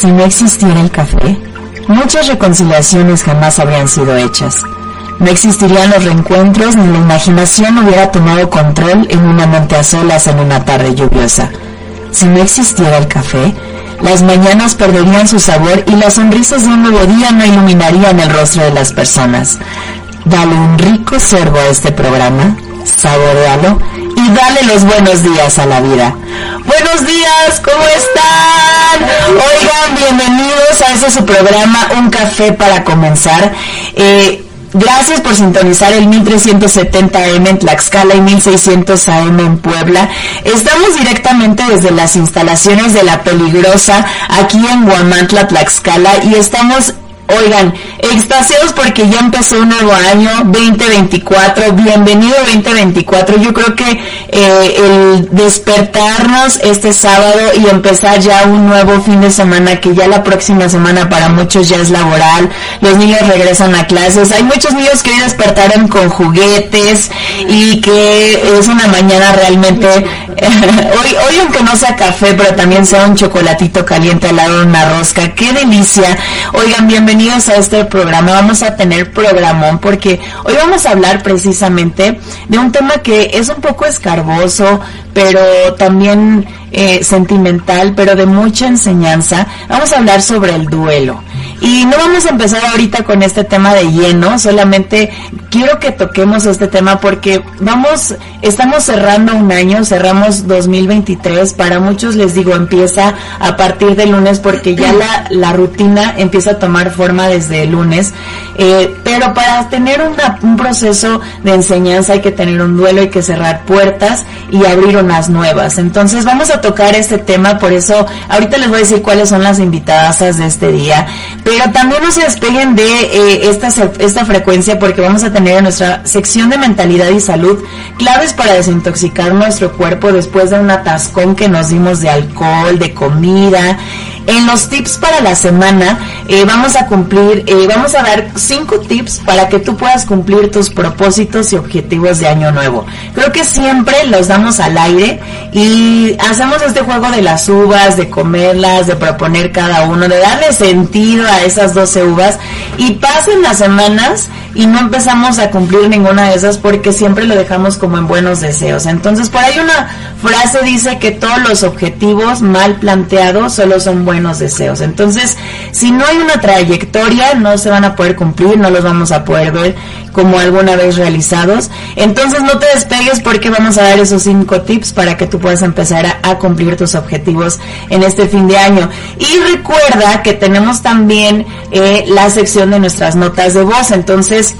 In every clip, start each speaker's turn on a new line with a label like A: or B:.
A: Si no existiera el café, muchas reconciliaciones jamás habrían sido hechas. No existirían los reencuentros ni la imaginación hubiera tomado control en una noche a solas en una tarde lluviosa. Si no existiera el café, las mañanas perderían su sabor y las sonrisas de un nuevo día no iluminarían el rostro de las personas. Dale un rico sorbo a este programa, saborealo y dale los buenos días a la vida. Buenos días, ¿cómo están? Oigan, bienvenidos a este su programa, Un Café para Comenzar. Eh, Gracias por sintonizar el 1370 AM en Tlaxcala y 1600 AM en Puebla. Estamos directamente desde las instalaciones de La Peligrosa aquí en Guamantla, Tlaxcala y estamos Oigan, extasiados porque ya empezó un nuevo año, 2024, bienvenido 2024. Yo creo que eh, el despertarnos este sábado y empezar ya un nuevo fin de semana, que ya la próxima semana para muchos ya es laboral, los niños regresan a clases, hay muchos niños que hoy despertaron con juguetes y que es una mañana realmente, hoy, hoy aunque no sea café, pero también sea un chocolatito caliente al lado de una rosca, qué delicia. Oigan, bienvenidos bienvenidos a este programa. Vamos a tener programón porque hoy vamos a hablar precisamente de un tema que es un poco escarboso, pero también eh, sentimental, pero de mucha enseñanza. Vamos a hablar sobre el duelo. Y no vamos a empezar ahorita con este tema de lleno, solamente quiero que toquemos este tema porque vamos, estamos cerrando un año, cerramos 2023, para muchos les digo, empieza a partir de lunes porque ya la, la rutina empieza a tomar forma desde el lunes, eh, pero para tener un proceso de enseñanza hay que tener un duelo, hay que cerrar puertas y abrir unas nuevas. Entonces vamos a tocar este tema, por eso ahorita les voy a decir cuáles son las invitadas de este día pero también no se despeguen de eh, esta, esta frecuencia porque vamos a tener en nuestra sección de mentalidad y salud claves para desintoxicar nuestro cuerpo después de un atascón que nos dimos de alcohol, de comida en los tips para la semana eh, vamos a cumplir, eh, vamos a dar cinco tips para que tú puedas cumplir tus propósitos y objetivos de año nuevo. Creo que siempre los damos al aire y hacemos este juego de las uvas, de comerlas, de proponer cada uno, de darle sentido a esas 12 uvas y pasen las semanas y no empezamos a cumplir ninguna de esas porque siempre lo dejamos como en buenos deseos. Entonces por ahí una frase dice que todos los objetivos mal planteados solo son buenos deseos. Entonces, si no hay una trayectoria, no se van a poder cumplir, no los vamos a poder ver como alguna vez realizados. Entonces, no te despegues porque vamos a dar esos cinco tips para que tú puedas empezar a, cumplir tus objetivos en este fin de año. Y recuerda que tenemos también eh, la sección de nuestras notas de voz. Entonces,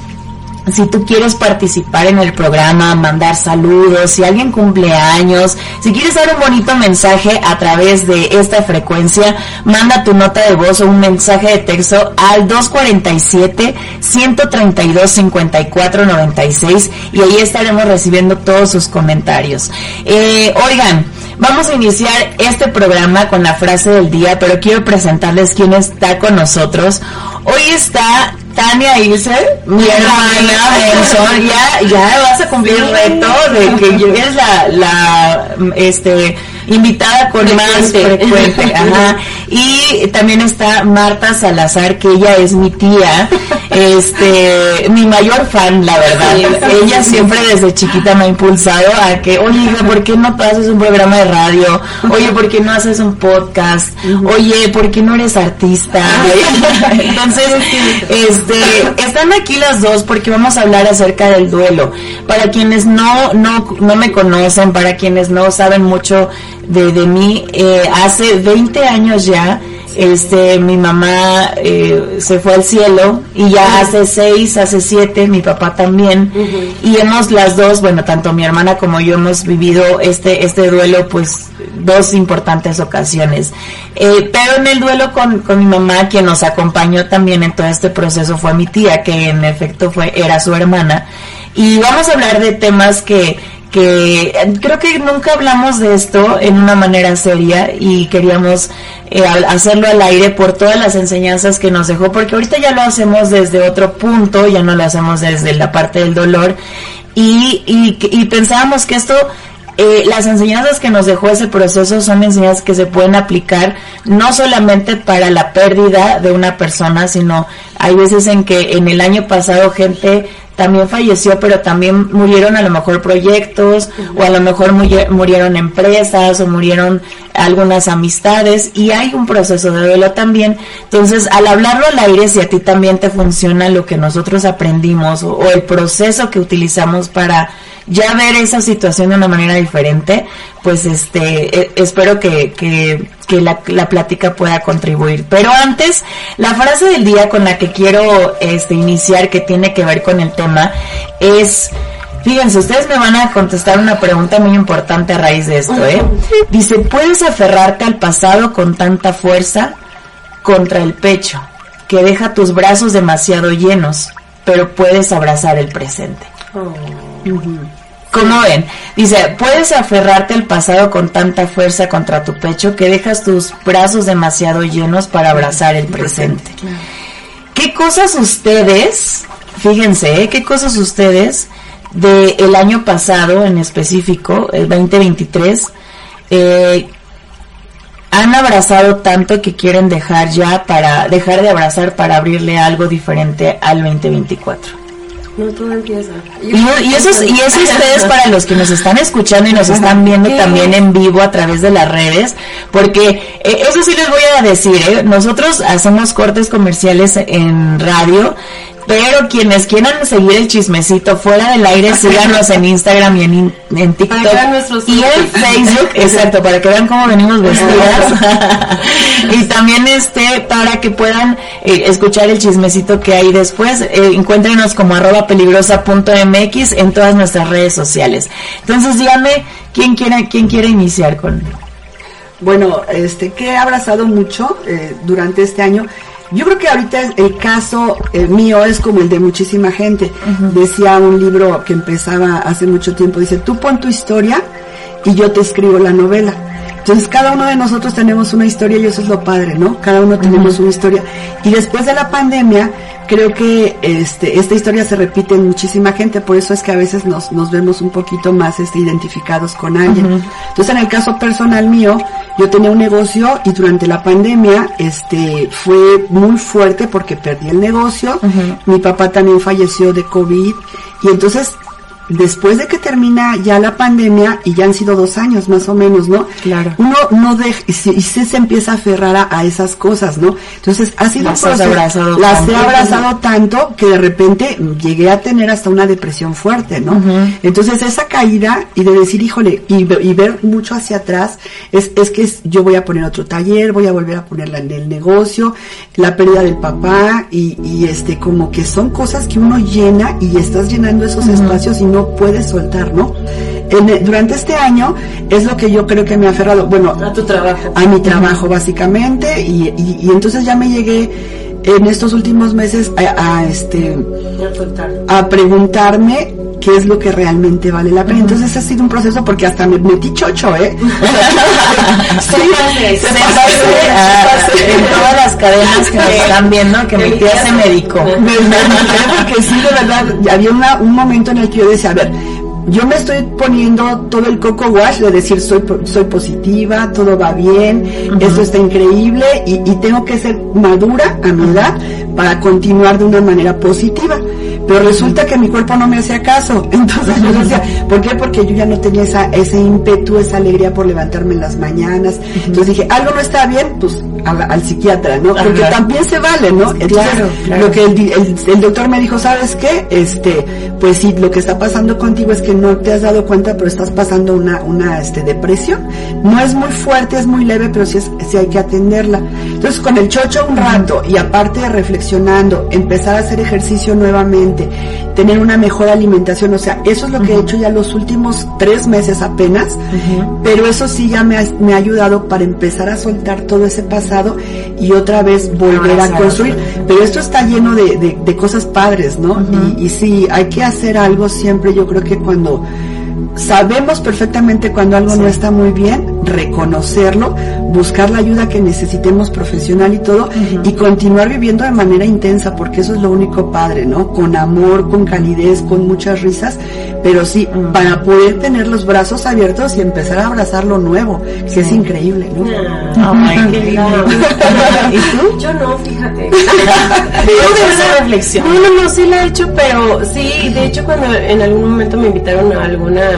A: si tú quieres participar en el programa, mandar saludos, si alguien cumple años, si quieres dar un bonito mensaje a través de esta frecuencia, manda tu nota de voz o un mensaje de texto al 247-132-5496 y ahí estaremos recibiendo todos sus comentarios. Eh, oigan, vamos a iniciar este programa con la frase del día, pero quiero presentarles quién está con nosotros. Hoy está Tania Ilse, mi hermana Benson, ya, ya vas a cumplir el reto de que llegues la, la, este, invitada con más frecuente. Ajá. Y también está Marta Salazar, que ella es mi tía, este, mi mayor fan, la verdad. ella siempre desde chiquita me ha impulsado a que, oye, ¿por qué no haces un programa de radio? Oye, ¿por qué no haces un podcast? Oye, ¿por qué no eres artista? Entonces, este, están aquí las dos porque vamos a hablar acerca del duelo. Para quienes no, no, no me conocen, para quienes no saben mucho de, de mí. Eh, hace 20 años ya, este, mi mamá eh, se fue al cielo y ya hace seis, hace siete, mi papá también. Y hemos las dos, bueno, tanto mi hermana como yo hemos vivido este, este duelo, pues, dos importantes ocasiones. Eh, pero en el duelo con, con mi mamá, quien nos acompañó también en todo este proceso fue mi tía, que en efecto fue, era su hermana. Y vamos a hablar de temas que, que creo que nunca hablamos de esto en una manera seria y queríamos eh, hacerlo al aire por todas las enseñanzas que nos dejó, porque ahorita ya lo hacemos desde otro punto, ya no lo hacemos desde la parte del dolor. Y, y, y pensábamos que esto eh, las enseñanzas que nos dejó ese proceso son enseñanzas que se pueden aplicar no solamente para la pérdida de una persona, sino hay veces en que en el año pasado gente también falleció, pero también murieron a lo mejor proyectos o a lo mejor murieron empresas o murieron algunas amistades y hay un proceso de duelo también. Entonces, al hablarlo al aire, si a ti también te funciona lo que nosotros aprendimos o el proceso que utilizamos para ya ver esa situación de una manera diferente, pues este, e, espero que, que, que la, la, plática pueda contribuir. Pero antes, la frase del día con la que quiero este, iniciar, que tiene que ver con el tema, es, Fíjense, ustedes me van a contestar una pregunta muy importante a raíz de esto, ¿eh? Dice, ¿puedes aferrarte al pasado con tanta fuerza contra el pecho que deja tus brazos demasiado llenos, pero puedes abrazar el presente? Oh. ¿Cómo ven? Dice, puedes aferrarte al pasado con tanta fuerza contra tu pecho que dejas tus brazos demasiado llenos para abrazar el presente. ¿Qué cosas ustedes, fíjense, ¿eh? qué cosas ustedes del el año pasado en específico, el 2023, eh, han abrazado tanto que quieren dejar ya para dejar de abrazar para abrirle algo diferente al 2024?
B: No, todo empieza.
A: Y, eso es, y eso ustedes para los que nos están escuchando y nos están viendo también en vivo a través de las redes, porque eh, eso sí les voy a decir, ¿eh? nosotros hacemos cortes comerciales en radio pero quienes quieran seguir el chismecito fuera del aire, síganos en Instagram y en, en TikTok y en Facebook, exacto, para que vean cómo venimos vestidas. y también este, para que puedan eh, escuchar el chismecito que hay después, eh, encuéntrenos como arroba peligrosa.mx en todas nuestras redes sociales. Entonces díganme, ¿quién quiere, quién quiere iniciar con?
C: Bueno, este, que he abrazado mucho eh, durante este año yo creo que ahorita el caso eh, mío es como el de muchísima gente. Decía un libro que empezaba hace mucho tiempo, dice, tú pon tu historia y yo te escribo la novela. Entonces cada uno de nosotros tenemos una historia y eso es lo padre, ¿no? Cada uno tenemos una historia. Y después de la pandemia, creo que este, esta historia se repite en muchísima gente, por eso es que a veces nos, nos vemos un poquito más este, identificados con alguien. Entonces, en el caso personal mío, yo tenía un negocio y durante la pandemia este, fue muy fuerte porque perdí el negocio. Mi papá también falleció de COVID y entonces después de que termina ya la pandemia, y ya han sido dos años más o menos, ¿no?
A: Claro.
C: Uno no deja, y se, se, empieza a aferrar a, esas cosas, ¿no? Entonces ha sido
A: las abrazado
C: las he abrazado tanto que de repente llegué a tener hasta una depresión fuerte, ¿no? Entonces esa caída y de decir, híjole, y, ver mucho hacia atrás, es, es que yo voy a poner otro taller, voy a volver a ponerla en el negocio, la pérdida del papá, y, y este, como que son cosas que uno llena y estás llenando esos espacios y no puedes soltar, ¿no? durante este año es lo que yo creo que me ha aferrado, bueno,
B: a tu trabajo.
C: A mi trabajo básicamente y, y, entonces ya me llegué en estos últimos meses a, este a preguntarme qué es lo que realmente vale la pena. Entonces ha sido un proceso porque hasta me metí chocho, ¿eh?
A: sí, en todas las cadenas que me están viendo que mi tía se medicó.
C: porque sí, de verdad, había un momento en el que yo decía, a ver, yo me estoy poniendo todo el coco wash de decir soy, soy positiva, todo va bien, esto está increíble y, y, tengo que ser madura a mi edad para continuar de una manera positiva. Pero resulta que mi cuerpo no me hacía caso. Entonces yo decía, ¿por qué? Porque yo ya no tenía esa, ese ímpetu, esa alegría por levantarme en las mañanas. Entonces dije, algo no está bien, pues al psiquiatra, ¿no? Porque también se vale, ¿no? Entonces, lo que el, el, doctor me dijo, ¿sabes qué? Este, pues sí, lo que está pasando contigo es que no te has dado cuenta, pero estás pasando una, una, este, depresión. No es muy fuerte, es muy leve, pero sí, es, sí hay que atenderla. Entonces, con el chocho un rato y aparte de reflexionando, empezar a hacer ejercicio nuevamente, tener una mejor alimentación, o sea, eso es lo que he hecho ya los últimos tres meses apenas, pero eso sí ya me ha, me ha, ayudado para empezar a soltar todo ese pasado y otra vez volver a construir. Pero esto está lleno de, de, cosas padres, ¿no? y, y sí, hay que hacer algo siempre, yo creo que cuando cuando sabemos perfectamente cuando algo no está muy bien, reconocerlo, buscar la ayuda que necesitemos profesional y todo, y continuar viviendo de manera intensa, porque eso es lo único padre, ¿no? Con amor, con calidez, con muchas risas, pero sí, para poder tener los brazos abiertos y empezar a abrazar lo nuevo, que es increíble, ¿no?
B: Ay, qué lindo. ¿Y tú? Yo no, fíjate.
A: esa reflexión.
B: No, no, no, sí la he hecho, pero sí, de hecho cuando en algún momento me invitaron a alguna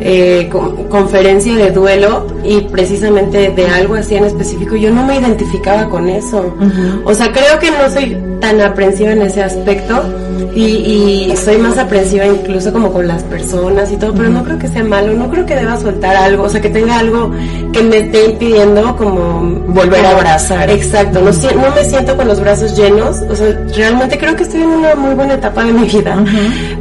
B: eh, con- conferencia de duelo y precisamente de algo así en específico, yo no me identificaba con eso. O sea, creo que no soy tan aprensiva en ese aspecto y, y soy más aprensiva incluso como con las personas y todo, pero no creo que sea malo, no creo que deba soltar algo, o sea, que tenga algo que me esté impidiendo como
A: Volver a abrazar.
B: Exacto, no, si- no me siento con los brazos llenos, o sea, realmente creo que estoy en una muy buena etapa de mi vida,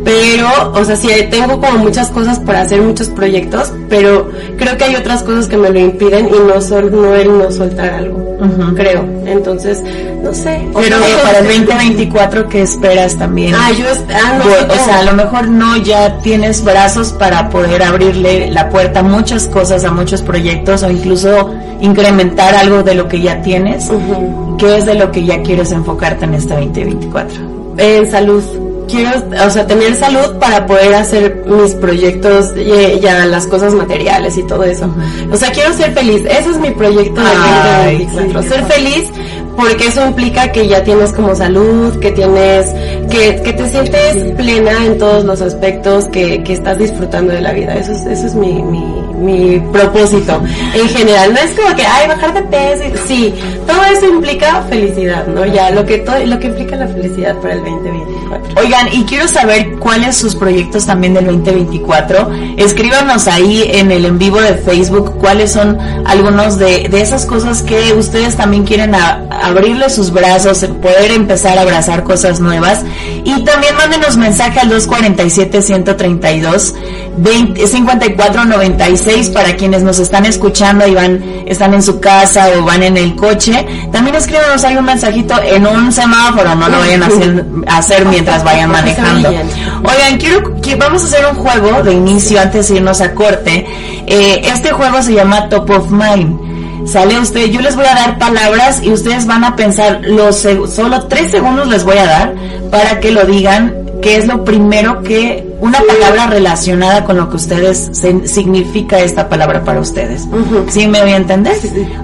B: pero, o sea, sí, tengo como muchas cosas para hacer, muchos proyectos, pero creo que hay otras cosas que me lo impiden y no sol, no el no soltar algo, creo, entonces, no sé. o
A: Pero
B: sea,
A: para el 2024, ¿qué esperas también?
B: Ah, yo, ah, no,
A: Bu-
B: sí
A: o sea, a lo mejor no ya tienes brazos para poder abrirle la puerta a muchas cosas, a muchos proyectos o incluso incrementar algo de lo que ya tienes.
B: Ujú.
A: ¿Qué es de lo que ya quieres enfocarte en este 2024?
B: En salud. Quiero, o sea, tener salud para poder hacer mis proyectos, y, ya las cosas materiales y todo eso. O sea, quiero ser feliz. Ese es mi proyecto de
A: Ay,
B: 2024.
C: sí,
B: ser feliz porque eso implica que ya tienes como salud, que tienes, que, que te sientes plena en todos los aspectos, que, que estás disfrutando de la vida. Eso es, eso es mi, mi, mi propósito. En general, no es como que, ay, bajar de peso. Sí, todo eso implica felicidad, ¿no? Ya, lo que, todo, lo que implica la felicidad para el 2024.
A: Oigan, y quiero saber cuáles sus proyectos también del 2024. Escríbanos ahí en el en vivo de Facebook cuáles son algunos de, de esas cosas que ustedes también quieren abrirle sus brazos, poder empezar a abrazar cosas nuevas. Y también mándenos mensaje al 247-132 20 5496 para quienes nos están escuchando y van, están en su casa o van en el coche. También escríbanos ahí un mensajito en un semáforo, no lo vayan a hacer, a hacer mientras vayan manejando. Oigan, quiero vamos a hacer un juego de inicio antes de irnos a corte. Eh, este juego se llama Top of Mind. Sale usted, yo les voy a dar palabras y ustedes van a pensar los solo tres segundos les voy a dar para que lo digan, qué es lo primero que una palabra relacionada con lo que ustedes se- significa esta palabra para ustedes. ¿Sí me voy a entender?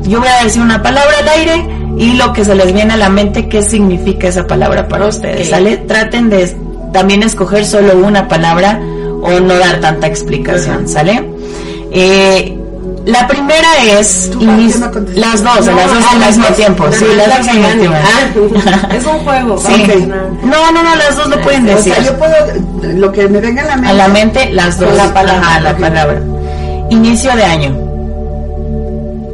A: Yo voy a decir una palabra al aire y lo que se les viene a la mente qué significa esa palabra para ustedes. ¿Sale? Traten de también escoger solo una palabra o no dar tanta explicación, ¿sale? Eh, la primera es
C: ¿Tú para qué
A: inicio-
C: no contestas?
A: las dos,
B: No,
A: las dos
B: ah,
A: al mismo tiempo, sí, las dos al mismo tiempo.
B: Ah, es un juego.
A: Sí. No, no, no, las dos lo pueden
C: O
A: decir.
C: sea, yo puedo, lo que me venga a la mente.
A: A la mente, las dos.
B: La palabra.
A: Ajá, la palabra. Inicio de año.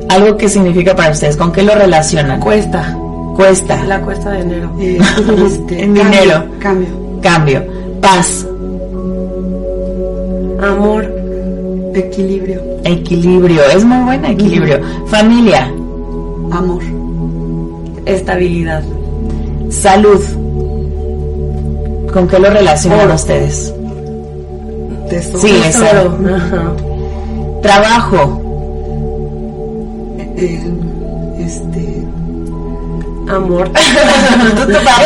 A: Algo que significa para ustedes, ¿con qué lo relacionan?
B: Cuesta.
A: Cuesta.
B: La cuesta de enero.
C: eh, este,
A: En dinero.
C: Cambio.
A: Cambio. Paz.
B: Amor.
C: Equilibrio.
A: Equilibrio. Es muy buena, equilibrio. Familia.
C: Amor.
B: Estabilidad.
A: Salud. ¿Con qué lo relacionan ustedes?
C: Tesoro.
A: Sí, exacto.
B: Ajá.
A: Trabajo.
C: Eh, este.
B: Amor.
A: es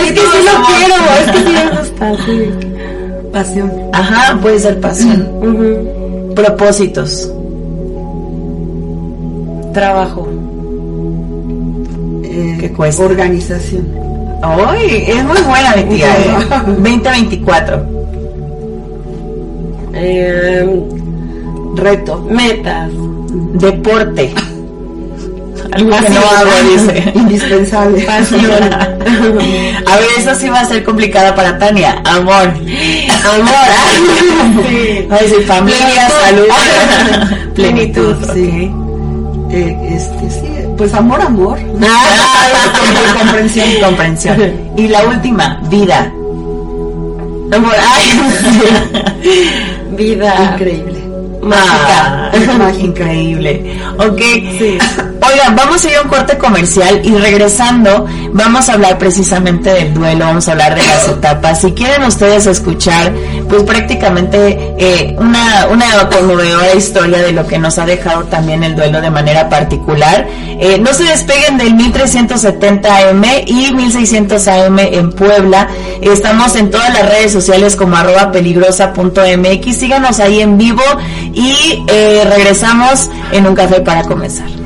B: es que sí lo quiero, es que sí me gusta, sí.
C: Pasión.
A: Ajá, puede ser pasión.
B: Ujú.
A: Propósitos.
B: Trabajo.
C: eh,
A: ¿Qué cuesta?
C: Organización.
A: ¡Ay! Es muy buena mi tía. ¿eh? 2024.
B: Eh,
C: Reto.
B: metas.
A: Deporte. Algo que no hago, dice.
C: Indispensable.
B: Pasión.
A: A ver, eso sí va a ser complicada para Tania. Amor.
B: Amor. Sí.
A: Ay, sí, familia, salud.
B: Plenitud.
C: Sí. Eh, este, sí. Pues amor, amor.
A: Ah, comprensión, comprensión. Y la última, vida.
B: Amor. Ay. Vida.
C: Increíble.
A: Mágica. Ah, increíble. Ok. Sí. Oigan, vamos a ir a un corte comercial y regresando vamos a hablar precisamente del duelo, vamos a hablar de las etapas. Si quieren ustedes escuchar, pues prácticamente eh, una, una conmovedora historia de lo que nos ha dejado también el duelo de manera particular, eh, no se despeguen del 1370 AM y 1600 AM en Puebla. Estamos en todas las redes sociales como arroba peligrosa.mx. Síganos ahí en vivo y eh, regresamos en un café para comenzar.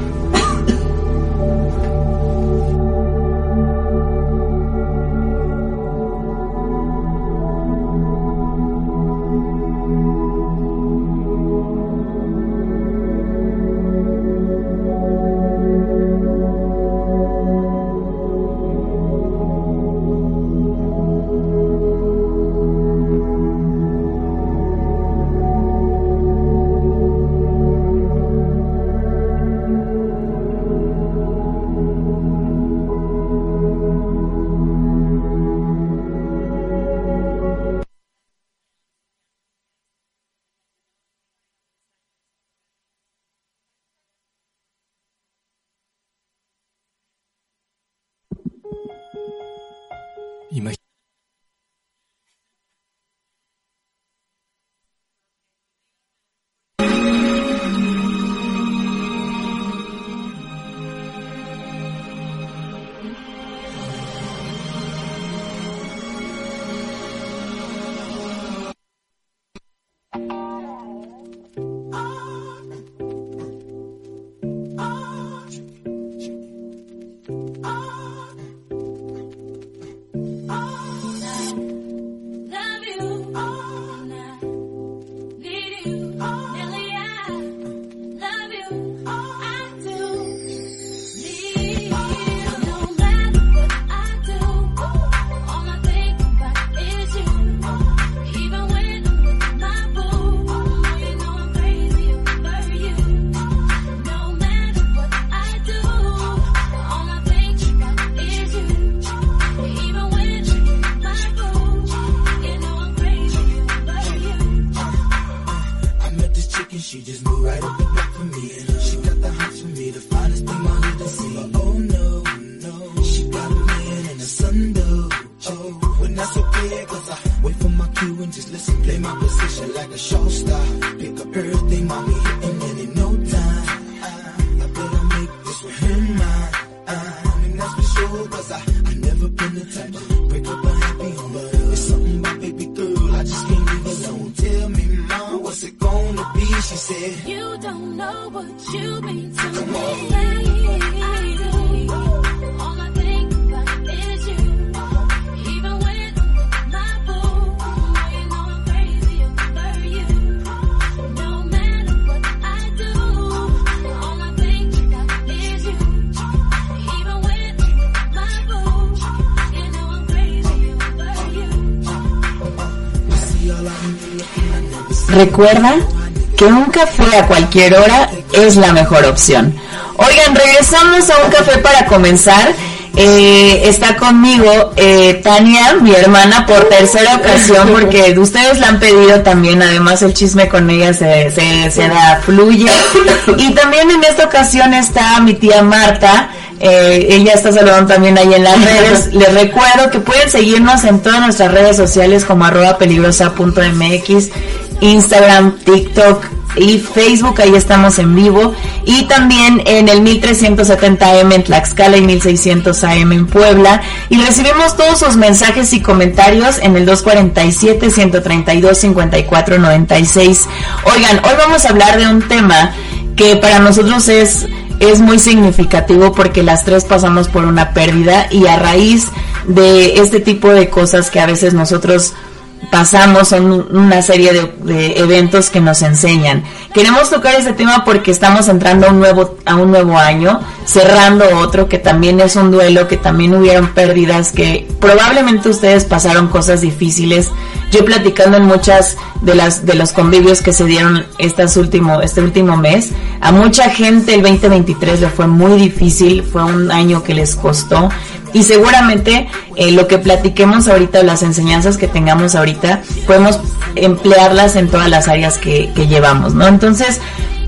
A: Recuerda que un café a cualquier hora es la mejor opción. Oigan, regresamos a un café para comenzar. Eh, está conmigo eh, Tania, mi hermana, por tercera ocasión, porque ustedes la han pedido también, además el chisme con ella se, se, se da, fluye. Y también en esta ocasión está mi tía Marta, eh, ella está saludando también ahí en las redes. Les recuerdo que pueden seguirnos en todas nuestras redes sociales como arroba peligrosa.mx Instagram, TikTok y Facebook, ahí estamos en vivo. Y también en el 1370 AM en Tlaxcala y 1600 AM en Puebla. Y recibimos todos sus mensajes y comentarios en el 247-132-5496. Oigan, hoy vamos a hablar de un tema que para nosotros es es muy significativo porque las tres pasamos por una pérdida y a raíz de este tipo de cosas que a veces nosotros pasamos son una serie de, eventos que nos enseñan. Queremos tocar este tema porque estamos entrando a un nuevo a un nuevo año, cerrando otro que también es un duelo, que también hubieron pérdidas, que probablemente ustedes pasaron cosas difíciles. Yo platicando en muchas de las de los convivios que se dieron estas último este último mes, a mucha gente el 2023 le fue muy difícil, fue un año que les costó, Y seguramente eh, lo que platiquemos ahorita, las enseñanzas que tengamos ahorita, podemos emplearlas en todas las áreas que, que llevamos, ¿no? Entonces,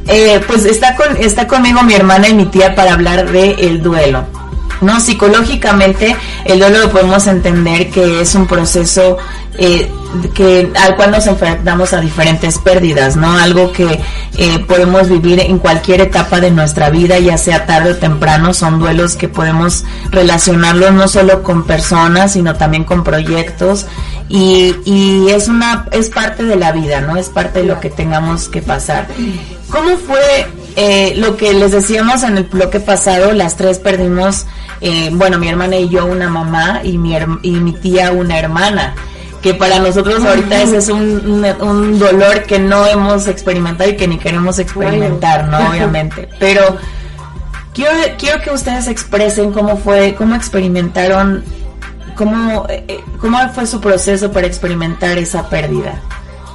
A: eh, pues está, con, está conmigo mi hermana y mi tía para hablar de el duelo. No, psicológicamente el duelo lo podemos entender que es un proceso eh, que al cual nos enfrentamos a diferentes pérdidas, ¿no? Algo que eh, podemos vivir en cualquier etapa de nuestra vida, ya sea tarde o temprano, son duelos que podemos relacionarlos no solo con personas, sino también con proyectos y, y es una es parte de la vida, ¿no? Es parte de lo que tengamos que pasar. ¿Cómo fue eh, lo que les decíamos en el bloque pasado? Las tres perdimos, eh, bueno, mi hermana y yo una mamá y mi, y mi tía una hermana que para nosotros ahorita ese es un, un, dolor que no hemos experimentado y que ni queremos experimentar, ¿no? Obviamente. Pero quiero, quiero que ustedes expresen cómo fue, cómo experimentaron, cómo, eh, cómo fue su proceso para experimentar esa pérdida.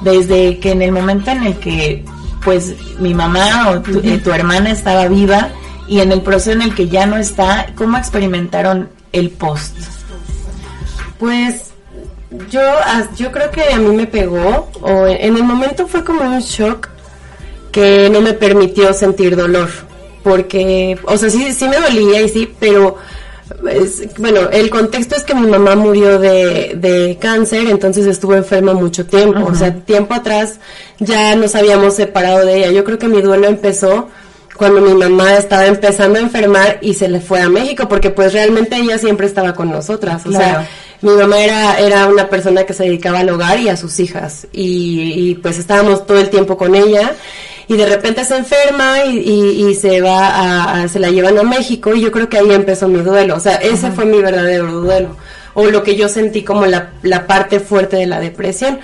A: Desde que en el momento en el que pues mi mamá o tu, eh, tu hermana estaba viva y en el proceso en el que ya no está, ¿cómo experimentaron el post?
B: Pues yo, yo creo que a mí me pegó, o en el momento fue como un shock que no me permitió sentir dolor, porque, o sea, sí, sí me dolía y sí, pero, bueno, el contexto es que mi mamá murió de, de cáncer, entonces estuvo enferma mucho tiempo, o sea, tiempo atrás ya nos habíamos separado de ella, yo creo que mi duelo empezó cuando mi mamá estaba empezando a enfermar y se le fue a México, porque pues realmente ella siempre estaba con nosotras, o sea, mi mamá era, era una persona que se dedicaba al hogar y a sus hijas. Y, pues estábamos todo el tiempo con ella y de repente se enferma y, y, se va a, se la llevan a México y yo creo que ahí empezó mi duelo, o sea, ese fue mi verdadero duelo o lo que yo sentí como la, la parte fuerte de la depresión.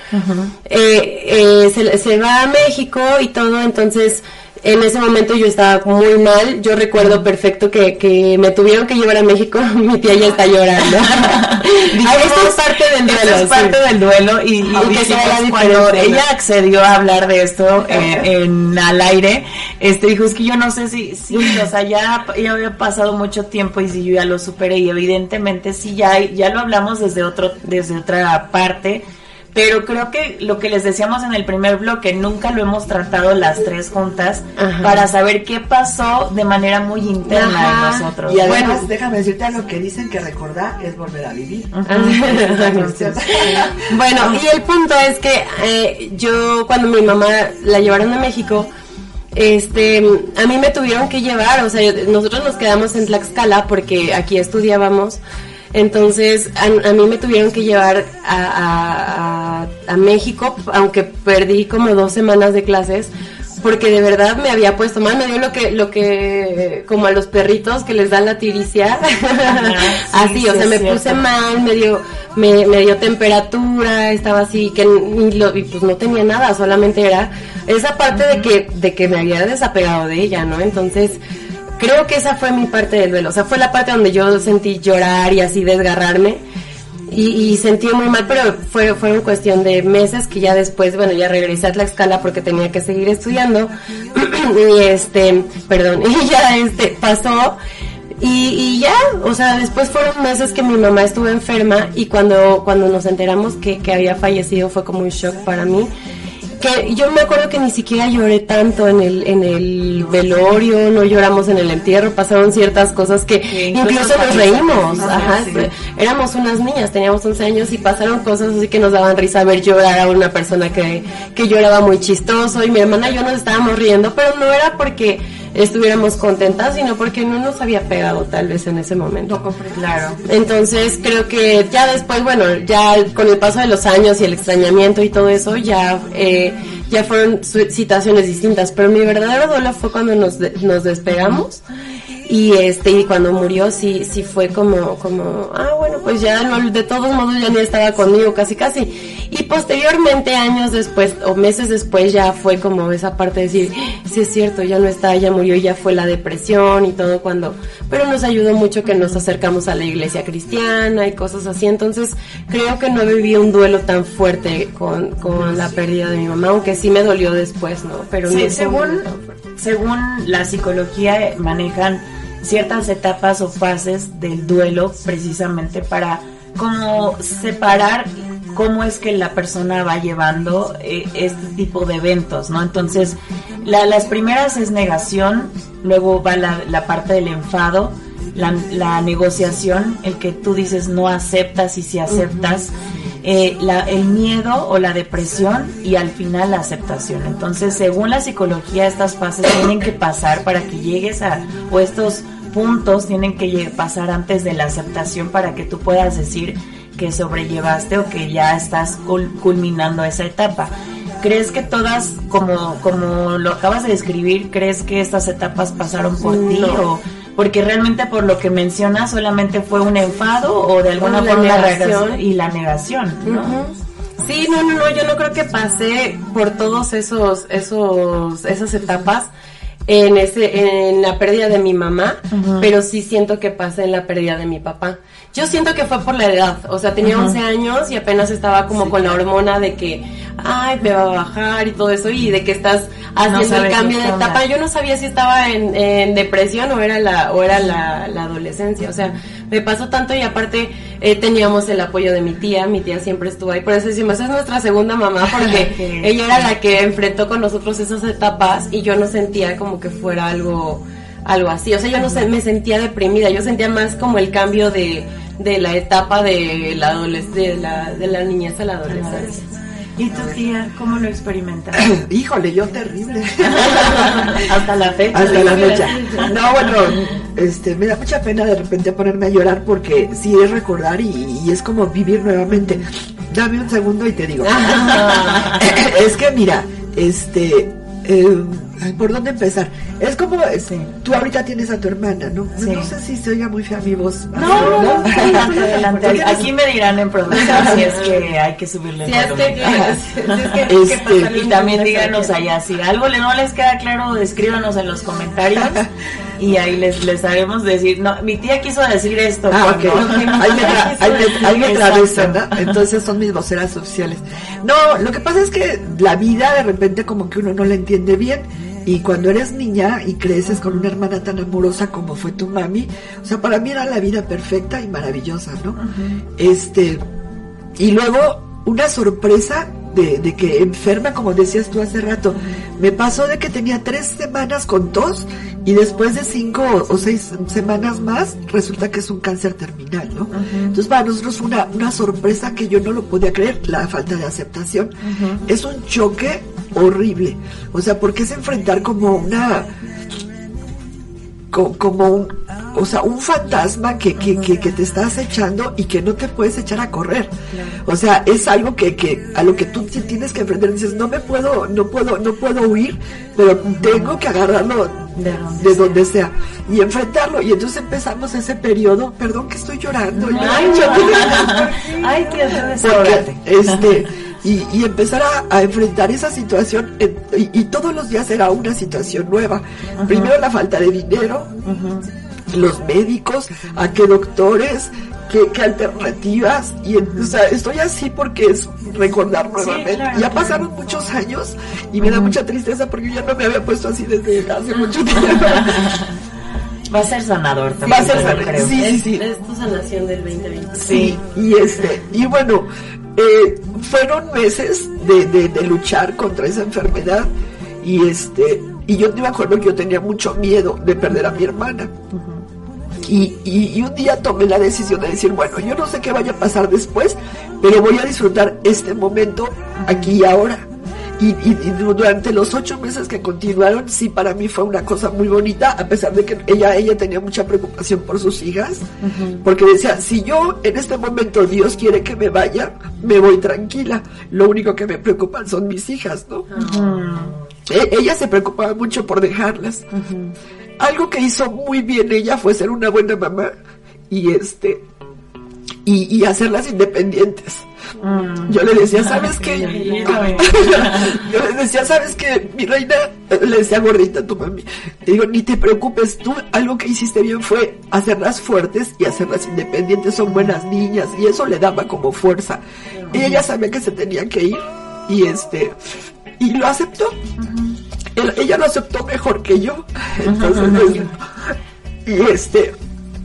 B: eh, eh, se, se va a México y todo, entonces en ese momento yo estaba muy mal. Yo recuerdo perfecto que, que me tuvieron que llevar a México. Mi tía ya está llorando.
A: esto es parte del duelo. es parte del duelo. Y, y cuando ella accedió a hablar de esto eh, en al aire, este dijo, es que yo no sé si, si o sea, ya, ya había pasado mucho tiempo y si yo ya lo superé. Y evidentemente sí, ya, ya lo hablamos desde, otro, desde otra parte pero creo que lo que les decíamos en el primer bloque, nunca lo hemos tratado las tres juntas para saber qué pasó de manera muy interna de nosotros.
C: Y además, déjame decirte lo que dicen que recordar es volver a vivir.
B: bueno, y el punto es que eh, yo cuando mi mamá la llevaron a México, este, a mí me tuvieron que llevar, o sea, nosotros nos quedamos en Tlaxcala porque aquí estudiábamos. Entonces, a, mí me tuvieron que llevar a, a, México, aunque perdí como dos semanas de clases, porque de verdad me había puesto mal, me dio lo que, lo que, como a los perritos que les da la tiricia, así, o sea, me puse mal, me dio, me, me, dio temperatura, estaba así, que lo, y pues no tenía nada, solamente era esa parte de que, de que me había desapegado de ella, ¿no? Entonces, creo que esa fue mi parte del duelo. O sea, fue la parte donde yo sentí llorar y así desgarrarme. Y, sentí muy mal, pero fue, fue una cuestión de meses que ya después, bueno, ya regresé a Tlaxcala porque tenía que seguir estudiando. y este, perdón, y ya este, pasó. Y, ya, o sea, después fueron meses que mi mamá estuvo enferma y cuando, cuando nos enteramos que, que había fallecido fue como un shock para mí que yo me acuerdo que ni siquiera lloré tanto en el en el velorio, no lloramos en el entierro, pasaron ciertas cosas que incluso, nos reímos, ajá, éramos unas niñas, teníamos 11 años y pasaron cosas así que nos daban risa ver llorar a una persona que, que lloraba muy chistoso y mi hermana y yo nos estábamos riendo, pero no era porque estuviéramos contentas, sino porque no nos había pegado tal vez en ese momento.
A: Claro.
B: Entonces creo que ya después, bueno, ya con el paso de los años y el extrañamiento y todo eso, ya eh, ya fueron situaciones distintas. Pero mi verdadero dolor fue cuando nos, nos despegamos y este y cuando murió sí sí fue como como ah bueno pues ya no, de todos modos ya ni estaba conmigo casi casi. Y posteriormente años después o meses después ya fue como esa parte de decir sí es cierto ya no está ya murió ya fue la depresión y todo cuando pero nos ayudó mucho que nos acercamos a la iglesia cristiana y cosas así. Entonces creo que no viví un duelo tan fuerte con, con la pérdida de mi mamá aunque sí me dolió después no pero
A: sí, según según la psicología manejan ciertas etapas o fases del duelo precisamente para como separar cómo es que la persona va llevando eh, este tipo de eventos, ¿no? Entonces, las primeras es negación, luego va la, parte del enfado, la, negociación, el que tú dices no aceptas y si aceptas, eh, el miedo o la depresión y al final la aceptación. Entonces, según la psicología, estas fases tienen que pasar para que llegues a, o estos puntos tienen que pasar antes de la aceptación para que tú puedas decir que sobrellevaste o que ya estás culminando esa etapa. ¿Crees que todas, como, como lo acabas de describir, crees que estas etapas pasaron por ti o porque realmente por lo que mencionas solamente fue un enfado o de alguna forma la negación. y la negación, ¿no?
B: Sí, no, no, no, yo no creo que pasé por todos esos, esos, esas etapas en ese, en la pérdida de mi mamá, pero sí siento que pasé en la pérdida de mi papá. Yo siento que fue por la edad, o sea, tenía 11 años y apenas estaba como con la hormona de que, ay, me va a bajar y todo eso, y de que estás haciendo el cambio de etapa. Yo no sabía si estaba en, en depresión o era la, o era la, la, adolescencia, o sea, me pasó tanto y aparte eh, teníamos el apoyo de mi tía, mi tía siempre estuvo ahí, por eso decimos, es nuestra segunda mamá, porque ella era la que enfrentó con nosotros esas etapas y yo no sentía como que fuera algo algo así. O sea, yo no sé, me sentía deprimida, yo sentía más como el cambio de, de la etapa de la, de la, de la niñez a la adolescencia.
A: ¿Y tu tía cómo lo experimentas?
C: Híjole, yo terrible.
A: Hasta la fecha.
C: Hasta la fecha. No, bueno, este, me da mucha pena de repente ponerme a llorar porque sí es recordar y, y es como vivir nuevamente. Dame un segundo y te digo. es que mira, este, eh, ¿por dónde empezar? Es como, tú ahorita tienes a tu hermana, ¿no? No sé si se oiga muy fea mi voz.
A: No, no, no, adelante, Aquí me dirán en producción si es que hay que subirle
B: si es que,
A: este, Y también díganos allá, si algo no les queda claro, escríbanos en los comentarios y ahí les, les haremos decir, no, mi tía quiso decir esto.
C: Ah, ok. ahí me, ¿no? Entonces son mis voceras oficiales. No, lo que pasa es que la vida de repente como que uno no la entiende bien y cuando eres niña y creces con una hermana tan amorosa como fue tu mami, o sea, para mí era la vida perfecta y maravillosa, ¿no? Este, y luego una sorpresa de, de, que enferma, como decías tú hace rato. Me pasó de que tenía tres semanas con tos y después de cinco o seis semanas más resulta que es un cáncer terminal, ¿no? Entonces para nosotros fue una, una sorpresa que yo no lo podía creer, la falta de aceptación. Es un choque horrible. O sea, porque es enfrentar como una como un, o sea, un fantasma que, que, que, te estás echando y que no te puedes echar a correr. O sea, es algo que, que a lo que tú tienes que enfrentar. Dices, no me puedo, no puedo, no puedo huir, pero tengo que agarrarlo de donde, sea y enfrentarlo. Y entonces empezamos ese periodo, perdón que estoy llorando.
A: Ay,
C: Porque, este, y, empezar a, enfrentar esa situación y, todos los días era una situación nueva. Primero la falta de dinero, los médicos, a qué doctores, qué, alternativas. Y o sea, estoy así porque es recordar nuevamente. Ya pasaron muchos años y me da mucha tristeza porque yo ya no me había puesto así desde hace mucho tiempo.
A: Va a ser sanador también.
C: Va a ser sanador, sí, sí, sí.
B: Es tu sanación del 2020.
C: Sí, y este, y bueno, eh, fueron meses de, de, luchar contra esa enfermedad y este y yo me acuerdo que yo tenía mucho miedo de perder a mi hermana. y, y, un día tomé la decisión de decir, bueno, yo no sé qué vaya a pasar después, pero voy a disfrutar este momento aquí y ahora. Y, durante los ocho meses que continuaron, sí, para mí fue una cosa muy bonita, a pesar de que ella, ella tenía mucha preocupación por sus hijas, porque decía, si yo en este momento Dios quiere que me vaya, me voy tranquila, lo único que me preocupan son mis hijas, ¿no? E, ella se preocupaba mucho por dejarlas. Algo que hizo muy bien ella fue ser una buena mamá y este, y, y hacerlas independientes yo le decía, ¿sabes qué? yo le decía, ¿sabes qué? Mi reina, le decía gordita a tu mami. Le digo, ni te preocupes, tú algo que hiciste bien fue hacerlas fuertes y hacerlas independientes, son buenas niñas, y eso le daba como fuerza. Y ella sabía que se tenía que ir, y este, y lo aceptó. ella lo aceptó mejor que yo. Entonces, y este,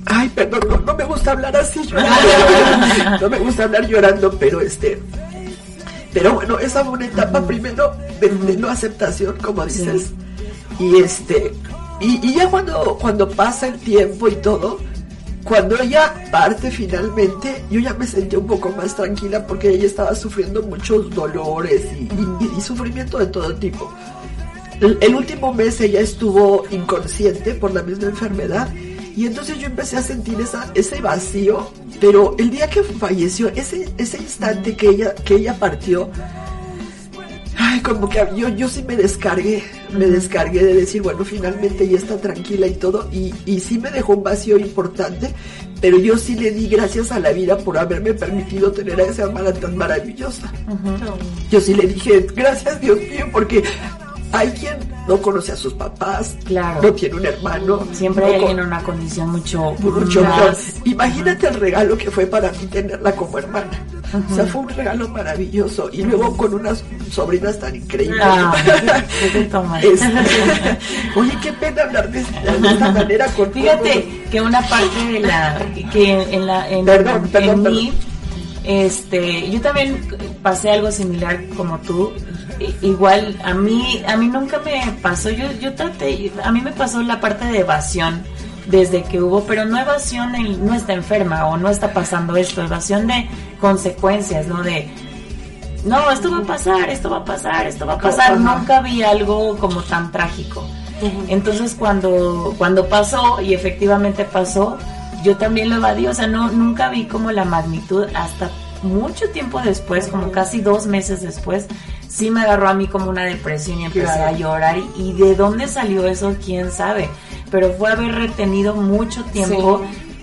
C: ay, perdón, no, me gusta hablar así, no me gusta hablar llorando, pero este, pero bueno, esa fue una etapa primero de, no aceptación, como dices, y este, y, ya cuando, cuando pasa el tiempo y todo, cuando ella parte finalmente, yo ya me sentí un poco más tranquila porque ella estaba sufriendo muchos dolores y, sufrimiento de todo tipo. El, último mes ella estuvo inconsciente por la misma enfermedad y entonces yo empecé a sentir esa, ese vacío, pero el día que falleció, ese, ese instante que ella, que ella partió, ay, como que yo, yo sí me descargué, me descargué de decir, bueno, finalmente ella está tranquila y todo, y, y sí me dejó un vacío importante, pero yo sí le di gracias a la vida por haberme permitido tener a esa hermana tan maravillosa. Yo sí le dije, gracias Dios mío, porque hay quien no conoce a sus papás, claro. no tiene un hermano.
A: Siempre hay alguien en una condición mucho, mucho
C: Imagínate el regalo que fue para mí tenerla como hermana. O sea, fue un regalo maravilloso. Y luego con unas sobrinas tan increíbles. Ah, oye, qué pena hablar de, esta manera con
A: Fíjate que una parte de la. que en la. En, perdón, perdón, Mí, este, yo también pasé algo similar como tú igual a mí a mí nunca me pasó yo yo traté a mí me pasó la parte de evasión desde que hubo pero no evasión en, no está enferma o no está pasando esto evasión de consecuencias no de no esto va a pasar esto va a pasar esto va a pasar. Nunca vi algo como tan trágico. Entonces cuando cuando pasó y efectivamente pasó yo también lo evadí o sea no nunca vi como la magnitud hasta mucho tiempo después, como casi dos meses después, sí me agarró a mí como una depresión y empecé a llorar. Y, de dónde salió eso, quién sabe. Pero fue haber retenido mucho tiempo.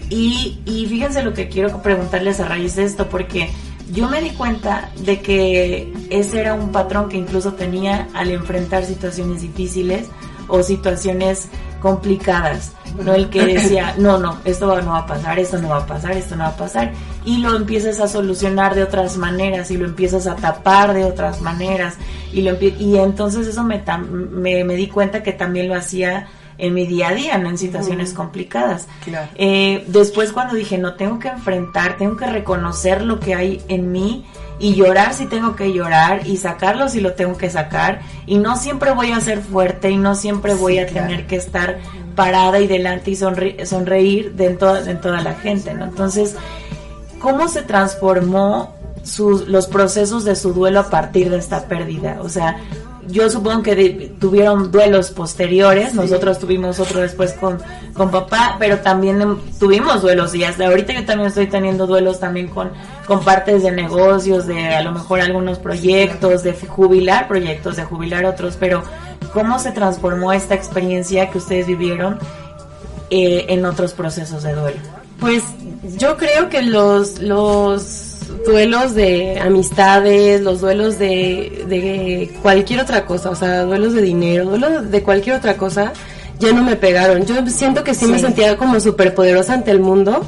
A: Y, y fíjense lo que quiero preguntarles a raíz de esto, porque yo me di cuenta de que ese era un patrón que incluso tenía al enfrentar situaciones difíciles o situaciones complicadas, no el que decía, no, no, esto no va a pasar, esto no va a pasar, esto no va a pasar, y lo empiezas a solucionar de otras maneras y lo empiezas a tapar de otras maneras, y, lo y entonces eso me, me, di cuenta que también lo hacía en mi día a día, no en situaciones complicadas. Eh, después cuando dije, no, tengo que enfrentar, tengo que reconocer lo que hay en mí, y llorar si tengo que llorar y sacarlo si lo tengo que sacar y no siempre voy a ser fuerte y no siempre voy a tener que estar parada y delante y sonreír de toda, toda la gente, ¿no? Entonces, ¿cómo se transformó sus, los procesos de su duelo a partir de esta pérdida? O sea, yo supongo que tuvieron duelos posteriores, nosotros tuvimos otro después con, con papá, pero también em, tuvimos duelos y hasta ahorita yo también estoy teniendo duelos también con, con partes de negocios, de a lo mejor algunos proyectos, de jubilar proyectos, de jubilar otros, pero ¿cómo se transformó esta experiencia que ustedes vivieron eh, en otros procesos de duelo?
B: Pues yo creo que los, los duelos de amistades, los duelos de, de cualquier otra cosa, o sea, duelos de dinero, duelos de cualquier otra cosa, ya no me pegaron. Yo siento que sí, me sentía como súper poderosa ante el mundo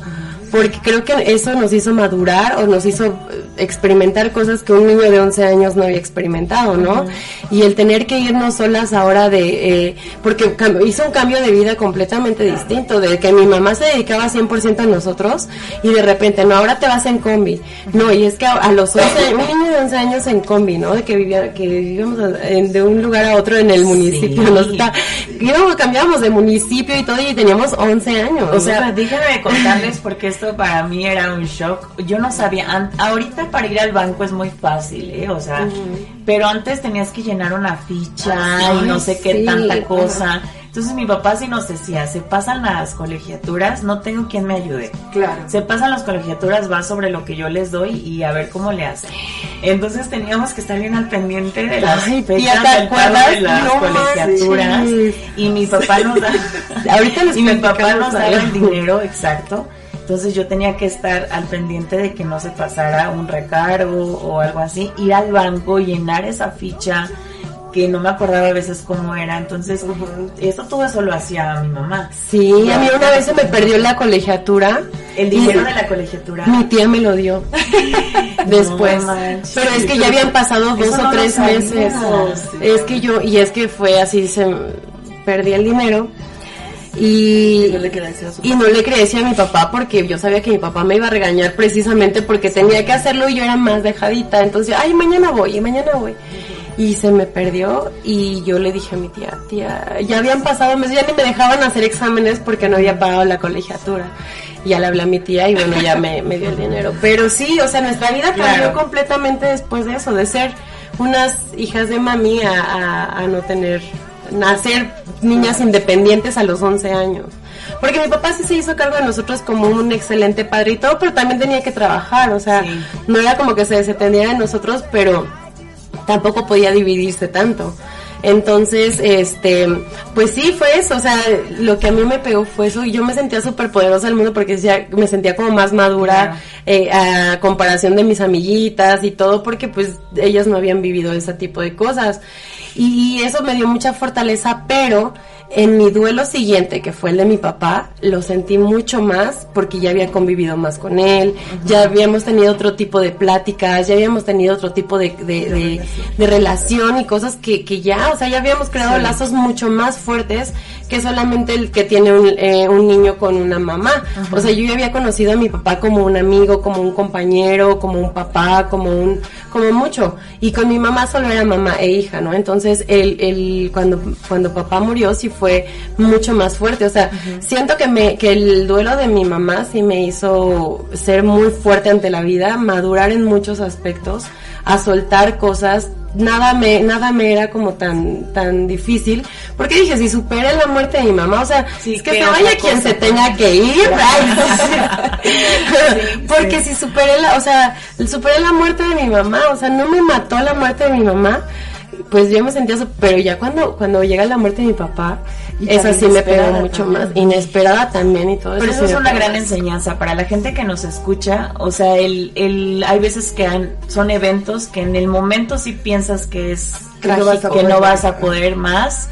B: porque creo que eso nos hizo madurar o nos hizo eh, experimentar cosas que un niño de 11 años no había experimentado, ¿no? Y el tener que irnos solas ahora de, eh, porque hizo un cambio de vida completamente distinto, de que mi mamá se dedicaba 100% a nosotros y de repente, no, ahora te vas en combi, no, y es que a, los 11, un niño de 11 años en combi, ¿no? De que vivía, que vivíamos de un lugar a otro en el municipio, nos está, íbamos, cambiábamos de municipio y todo y teníamos 11 años.
A: O sea, déjenme contarles porque esto para mí era un shock. Yo no sabía, ahorita para ir al banco es muy fácil, ¿eh? O sea, pero antes tenías que llenar una ficha y no sé qué tanta cosa. Entonces mi papá sí nos decía, se pasan las colegiaturas, no tengo quien me ayude. Claro. Se pasan las colegiaturas, va sobre lo que yo les doy y a ver cómo le hacen. Entonces teníamos que estar bien al pendiente de las fechas del pago de las colegiaturas. Y mi papá nos da, ahorita y mi papá nos daba el dinero exacto entonces yo tenía que estar al pendiente de que no se pasara un recargo o algo así, ir al banco, llenar esa ficha que no me acordaba a veces cómo era. Entonces, esto todo eso lo hacía mi mamá.
B: Sí, a mí una vez se me perdió la colegiatura.
A: El dinero de la colegiatura.
B: Mi tía me lo dio. Después. Pero es que ya habían pasado dos o tres meses. Es que yo, y es que fue así, se perdí el dinero Y, no le a y no le decir a mi papá porque yo sabía que mi papá me iba a regañar precisamente porque tenía que hacerlo y yo era más dejadita. Entonces, ay, mañana voy, y mañana voy. Y se me perdió y yo le dije a mi tía, tía, ya habían pasado meses, ya ni me dejaban hacer exámenes porque no había pagado la colegiatura. Y ya le hablé a mi tía y bueno, ya me, me dio el dinero. Pero sí, o sea, nuestra vida cambió completamente después de eso, de ser unas hijas de mami a, no tener, nacer niñas independientes a los 11 años. Porque mi papá sí se hizo cargo de nosotros como un excelente padre y todo, pero también tenía que trabajar, o sea, no era como que se desatendiera de nosotros, pero tampoco podía dividirse tanto. Entonces, este, pues sí, fue eso, o sea, lo que a mí me pegó fue eso y yo me sentía súper poderosa del mundo porque decía, me sentía como más madura eh, a comparación de mis amiguitas y todo porque pues ellas no habían vivido ese tipo de cosas. Y eso me dio mucha fortaleza, pero en mi duelo siguiente, que fue el de mi papá, lo sentí mucho más porque ya había convivido más con él, ya habíamos tenido otro tipo de pláticas, ya habíamos tenido otro tipo de, de, de, relación. y cosas que, que, ya, o sea, ya habíamos creado lazos mucho más fuertes que solamente el que tiene un, eh, un niño con una mamá. O sea, yo ya había conocido a mi papá como un amigo, como un compañero, como un papá, como un, como mucho. Y con mi mamá solo era mamá e hija, ¿no? Entonces, el, el, cuando, cuando papá murió sí fue mucho más fuerte. O sea, siento que me, que el duelo de mi mamá sí me hizo ser muy fuerte ante la vida, madurar en muchos aspectos, a soltar cosas nada me nada me era como tan tan difícil porque dije si superé la muerte de mi mamá o sea es que se vaya quien se tenga que ir porque si superé la o sea superé la muerte de mi mamá o sea no me mató la muerte de mi mamá pues yo me sentía pero ya cuando cuando llega la muerte de mi papá esa sí me pegó mucho más, inesperada también y todo
A: eso.
B: Pero
A: eso es una gran enseñanza para la gente que nos escucha, o sea, el, el, hay veces que son eventos que en el momento sí piensas que es que, no vas a poder más,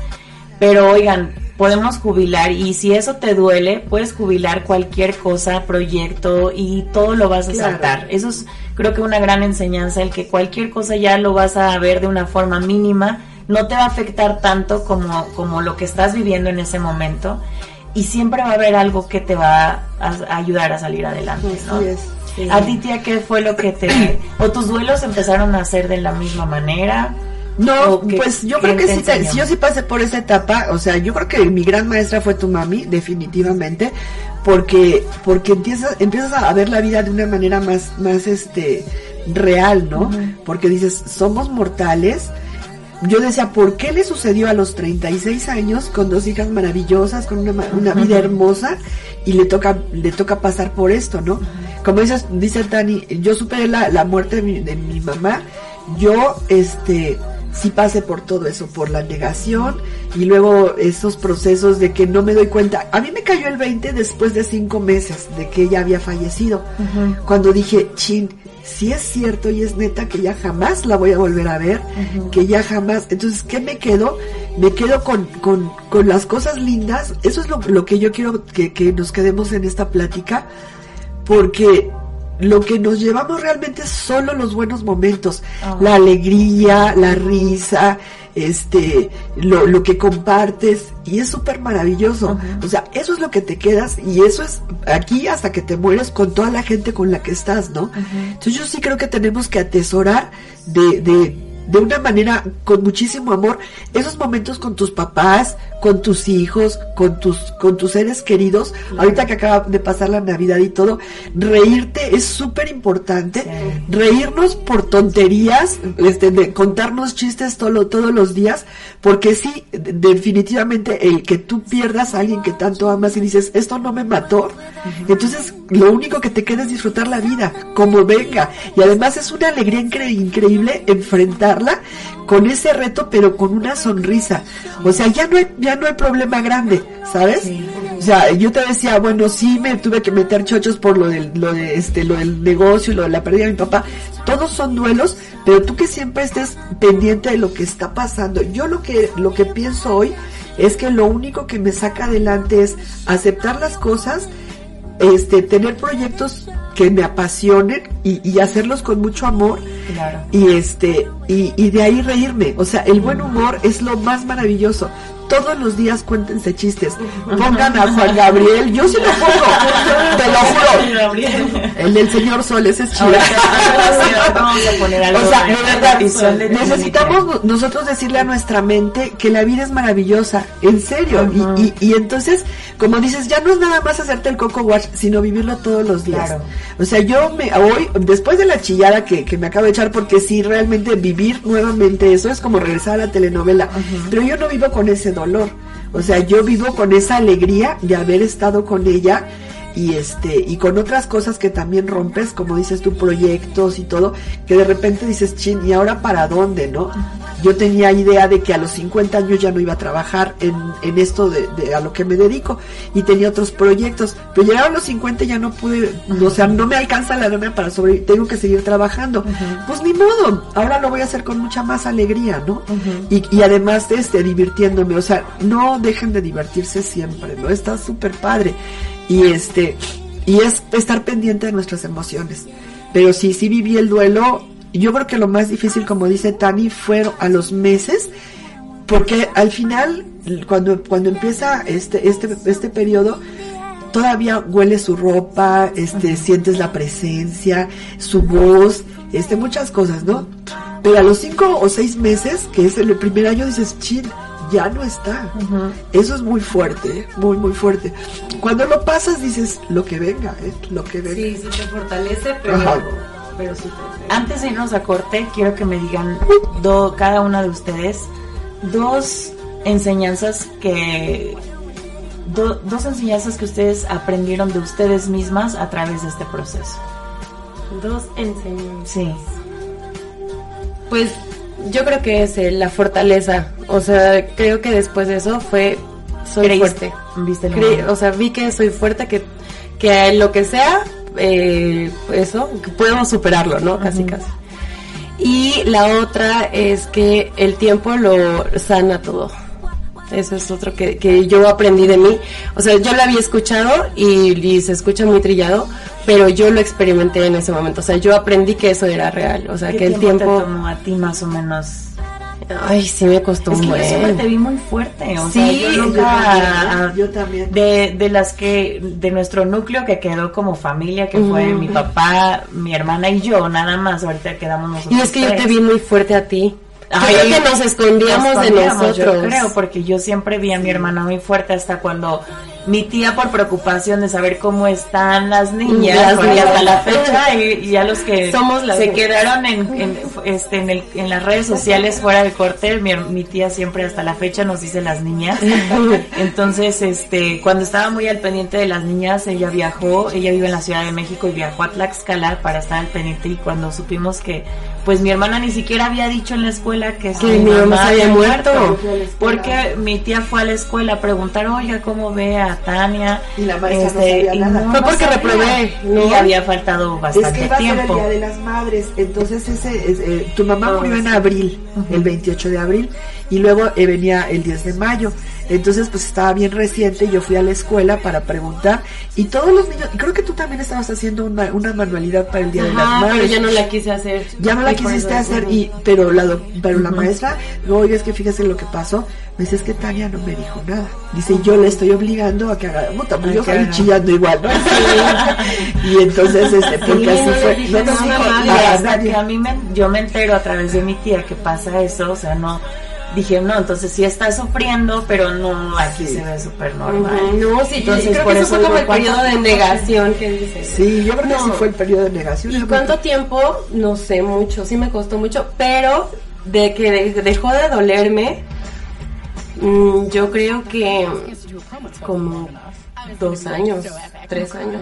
A: pero oigan, podemos jubilar y si eso te duele, puedes jubilar cualquier cosa, proyecto y todo lo vas a saltar. Eso es creo que una gran enseñanza, el que cualquier cosa ya lo vas a ver de una forma mínima no te va a afectar tanto como, como lo que estás viviendo en ese momento y siempre va a haber algo que te va a, ayudar a salir adelante, ¿no? A ti, tía, ¿qué fue lo que te... o tus duelos empezaron a ser de la misma manera?
C: No, pues yo creo que sí, yo sí pasé por esa etapa, o sea, yo creo que mi gran maestra fue tu mami, definitivamente, porque porque empiezas empiezas a ver la vida de una manera más más este real, ¿no? Porque dices, somos mortales, yo decía, ¿por qué le sucedió a los 36 años con dos hijas maravillosas, con una, una vida hermosa y le toca le toca pasar por esto, ¿no? Como dices, dice Tani, yo superé la, la muerte de mi, de mi mamá, yo este sí pasé por todo eso, por la negación y luego esos procesos de que no me doy cuenta. A mí me cayó el 20 después de cinco meses de que ella había fallecido, cuando dije, chin, si es cierto y es neta que ya jamás la voy a volver a ver, que ya jamás. Entonces, ¿qué me quedo? Me quedo con, con, con las cosas lindas. Eso es lo, lo que yo quiero que, que nos quedemos en esta plática, porque lo que nos llevamos realmente es solo los buenos momentos, ah. la alegría, la risa, este, lo, lo que compartes y es súper maravilloso. O sea, eso es lo que te quedas y eso es aquí hasta que te mueres con toda la gente con la que estás, ¿no? Entonces yo sí creo que tenemos que atesorar de, de de una manera con muchísimo amor esos momentos con tus papás, con tus hijos, con tus con tus seres queridos. Ahorita que acaba de pasar la Navidad y todo, reírte es súper importante. Reírnos por tonterías, este, de contarnos chistes todo, todos los días, porque sí, definitivamente el que tú pierdas a alguien que tanto amas y dices, esto no me mató, entonces lo único que te queda es disfrutar la vida, como venga. Y además es una alegría increíble enfrentar con ese reto, pero con una sonrisa. O sea, ya no hay, ya no hay problema grande, ¿sabes? O sea, yo te decía, bueno, sí me tuve que meter chochos por lo del, lo de este, lo del negocio lo de la pérdida de mi papá. Todos son duelos, pero tú que siempre estés pendiente de lo que está pasando. Yo lo que, lo que pienso hoy es que lo único que me saca adelante es aceptar las cosas, este, tener proyectos que me apasionen y, hacerlos con mucho amor. Y este y, de ahí reírme. O sea el buen humor es lo más maravilloso todos los días cuéntense chistes. Pongan a Juan Gabriel, yo sí lo pongo, te lo juro. El del señor Sol, ese es chido.
A: Vamos a poner algo
C: O sea, verdad, necesitamos nosotros decirle a nuestra mente que la vida es maravillosa, en serio. Y- y, y entonces, como dices, ya no es nada más hacerte el coco wash, sino vivirlo todos los días.
A: Claro.
C: O sea, yo me, hoy, después de la chillada que, que me acabo de echar, porque sí, realmente vivir nuevamente eso es como regresar a la telenovela. Pero yo no vivo con ese dolor. O sea, yo vivo con esa alegría de haber estado con ella y este y con otras cosas que también rompes como dices tú proyectos y todo que de repente dices chin y ahora para dónde no yo tenía idea de que a los 50 años ya no iba a trabajar en, en esto de, de a lo que me dedico y tenía otros proyectos pero llegaron los 50 y ya no pude o sea no me alcanza la lana para sobrevivir tengo que seguir trabajando. Pues ni modo ahora lo voy a hacer con mucha más alegría no y, y además este divirtiéndome o sea no dejen de divertirse siempre no está súper padre y este y es estar pendiente de nuestras emociones. Pero sí sí viví el duelo. Yo creo que lo más difícil como dice Tani fueron a los meses porque al final cuando cuando empieza este este este periodo todavía huele su ropa este sientes la presencia su voz este muchas cosas no pero a los cinco o seis meses que es el primer año dices chin ya no está eso es muy fuerte ¿eh? muy muy fuerte cuando lo pasas dices lo que venga ¿eh? lo que venga
B: Sí, sí te fortalece, pero,
C: Ajá.
B: pero sí te...
A: Antes de irnos a corte, quiero que me digan do- cada una de ustedes dos enseñanzas que do- dos enseñanzas que ustedes aprendieron de ustedes mismas a través de este proceso.
B: Dos enseñanzas.
A: Sí.
B: Pues yo creo que es eh, la fortaleza. O sea, creo que después de eso fue soy
A: Creíste-
B: fuerte.
A: viste el
B: Creí- o sea, vi que soy fuerte, que, que lo que sea, eh, eso, que puedo superarlo, ¿no? Casi, casi. Y la otra es que el tiempo lo sana todo. Eso es otro que, que yo aprendí de mí. O sea, yo lo había escuchado y, y se escucha muy trillado, pero yo lo experimenté en ese momento. O sea, yo aprendí que eso era real. O sea,
A: ¿Qué
B: que el
A: tiempo,
B: tiempo...
A: te tomó a ti más o menos?
B: Ay, sí me costó
A: Es que yo siempre te vi muy fuerte, o
B: Sí,
A: sea, yo nunca
C: yo también.
A: de, de las que de nuestro núcleo que quedó como familia, que fue
B: Ujú.
A: mi papá, mi hermana y yo, nada más, ahorita quedamos nosotros.
B: Y es que yo te
A: tres.
B: vi muy fuerte a ti.
A: Ay,
B: creo que nos escondíamos
A: Nos
B: de
A: escondíamos,
B: nosotros.
A: Yo creo, porque yo siempre vi a mi hermana muy fuerte hasta cuando mi tía por preocupación de saber cómo están las niñas,
B: Las niñas.
A: hasta la fecha y, y ya los que
B: Somos las
A: se
B: niñas.
A: quedaron en, en, este, en, el- en las redes sociales fuera de corte, mi, mi tía siempre hasta la fecha nos dice las niñas. Entonces, este, cuando estaba muy al pendiente de las niñas, ella viajó, ella vive en la Ciudad de México y viajó a Tlaxcala para estar al pendiente y cuando supimos que, pues mi hermana ni siquiera había dicho en la escuela que,
B: Que mi mamá había muerto.
A: Porque mi tía fue a la escuela a preguntar, oiga, ¿cómo ve a Tania? Este,
C: Y la maestra no sabía nada.
B: Fue porque reprobé, ¿no?
A: Y había faltado
C: Es
A: bastante
C: que iba a ser el
A: tiempo.
C: Día de las Madres, entonces ese, es, eh, tu mamá murió en abril, el 28 de abril, y luego eh, venía el 10 de mayo. Entonces, pues estaba bien reciente, yo fui a la escuela para preguntar, y todos los niños, y creo que tú también estabas haciendo una, una manualidad para el Día de las
B: Ajá,
C: Madres.
B: pero yo no la quise hacer.
C: Ya no la quisiste hacer, y, pero la, pero la maestra, no, oiga, es que fíjese lo que pasó. Me dice, es que Tania no me dijo nada. Dice, yo le estoy obligando a que haga, puta, pues yo salí chillando igual, ¿no? y entonces, este, porque
B: Sí,
C: así
B: no
C: fue. No nos dijo nada a
A: hasta
C: nadie.
A: que a mí me, yo me entero a través de mi tía que pasa eso, o sea, no, dije, no, entonces sí está sufriendo, pero no, aquí
C: Sí.
A: se ve súper normal.
B: No, sí,
A: Entonces,
B: creo
A: por
B: que eso fue como el
A: ¿cuánto
B: periodo de negación que dices.
C: Sí, yo creo que sí fue el periodo de negación.
B: ¿Y cuánto tiempo? No sé mucho, sí me costó mucho, pero de que de- dejó de dolerme, mm, yo creo que como dos años, tres años.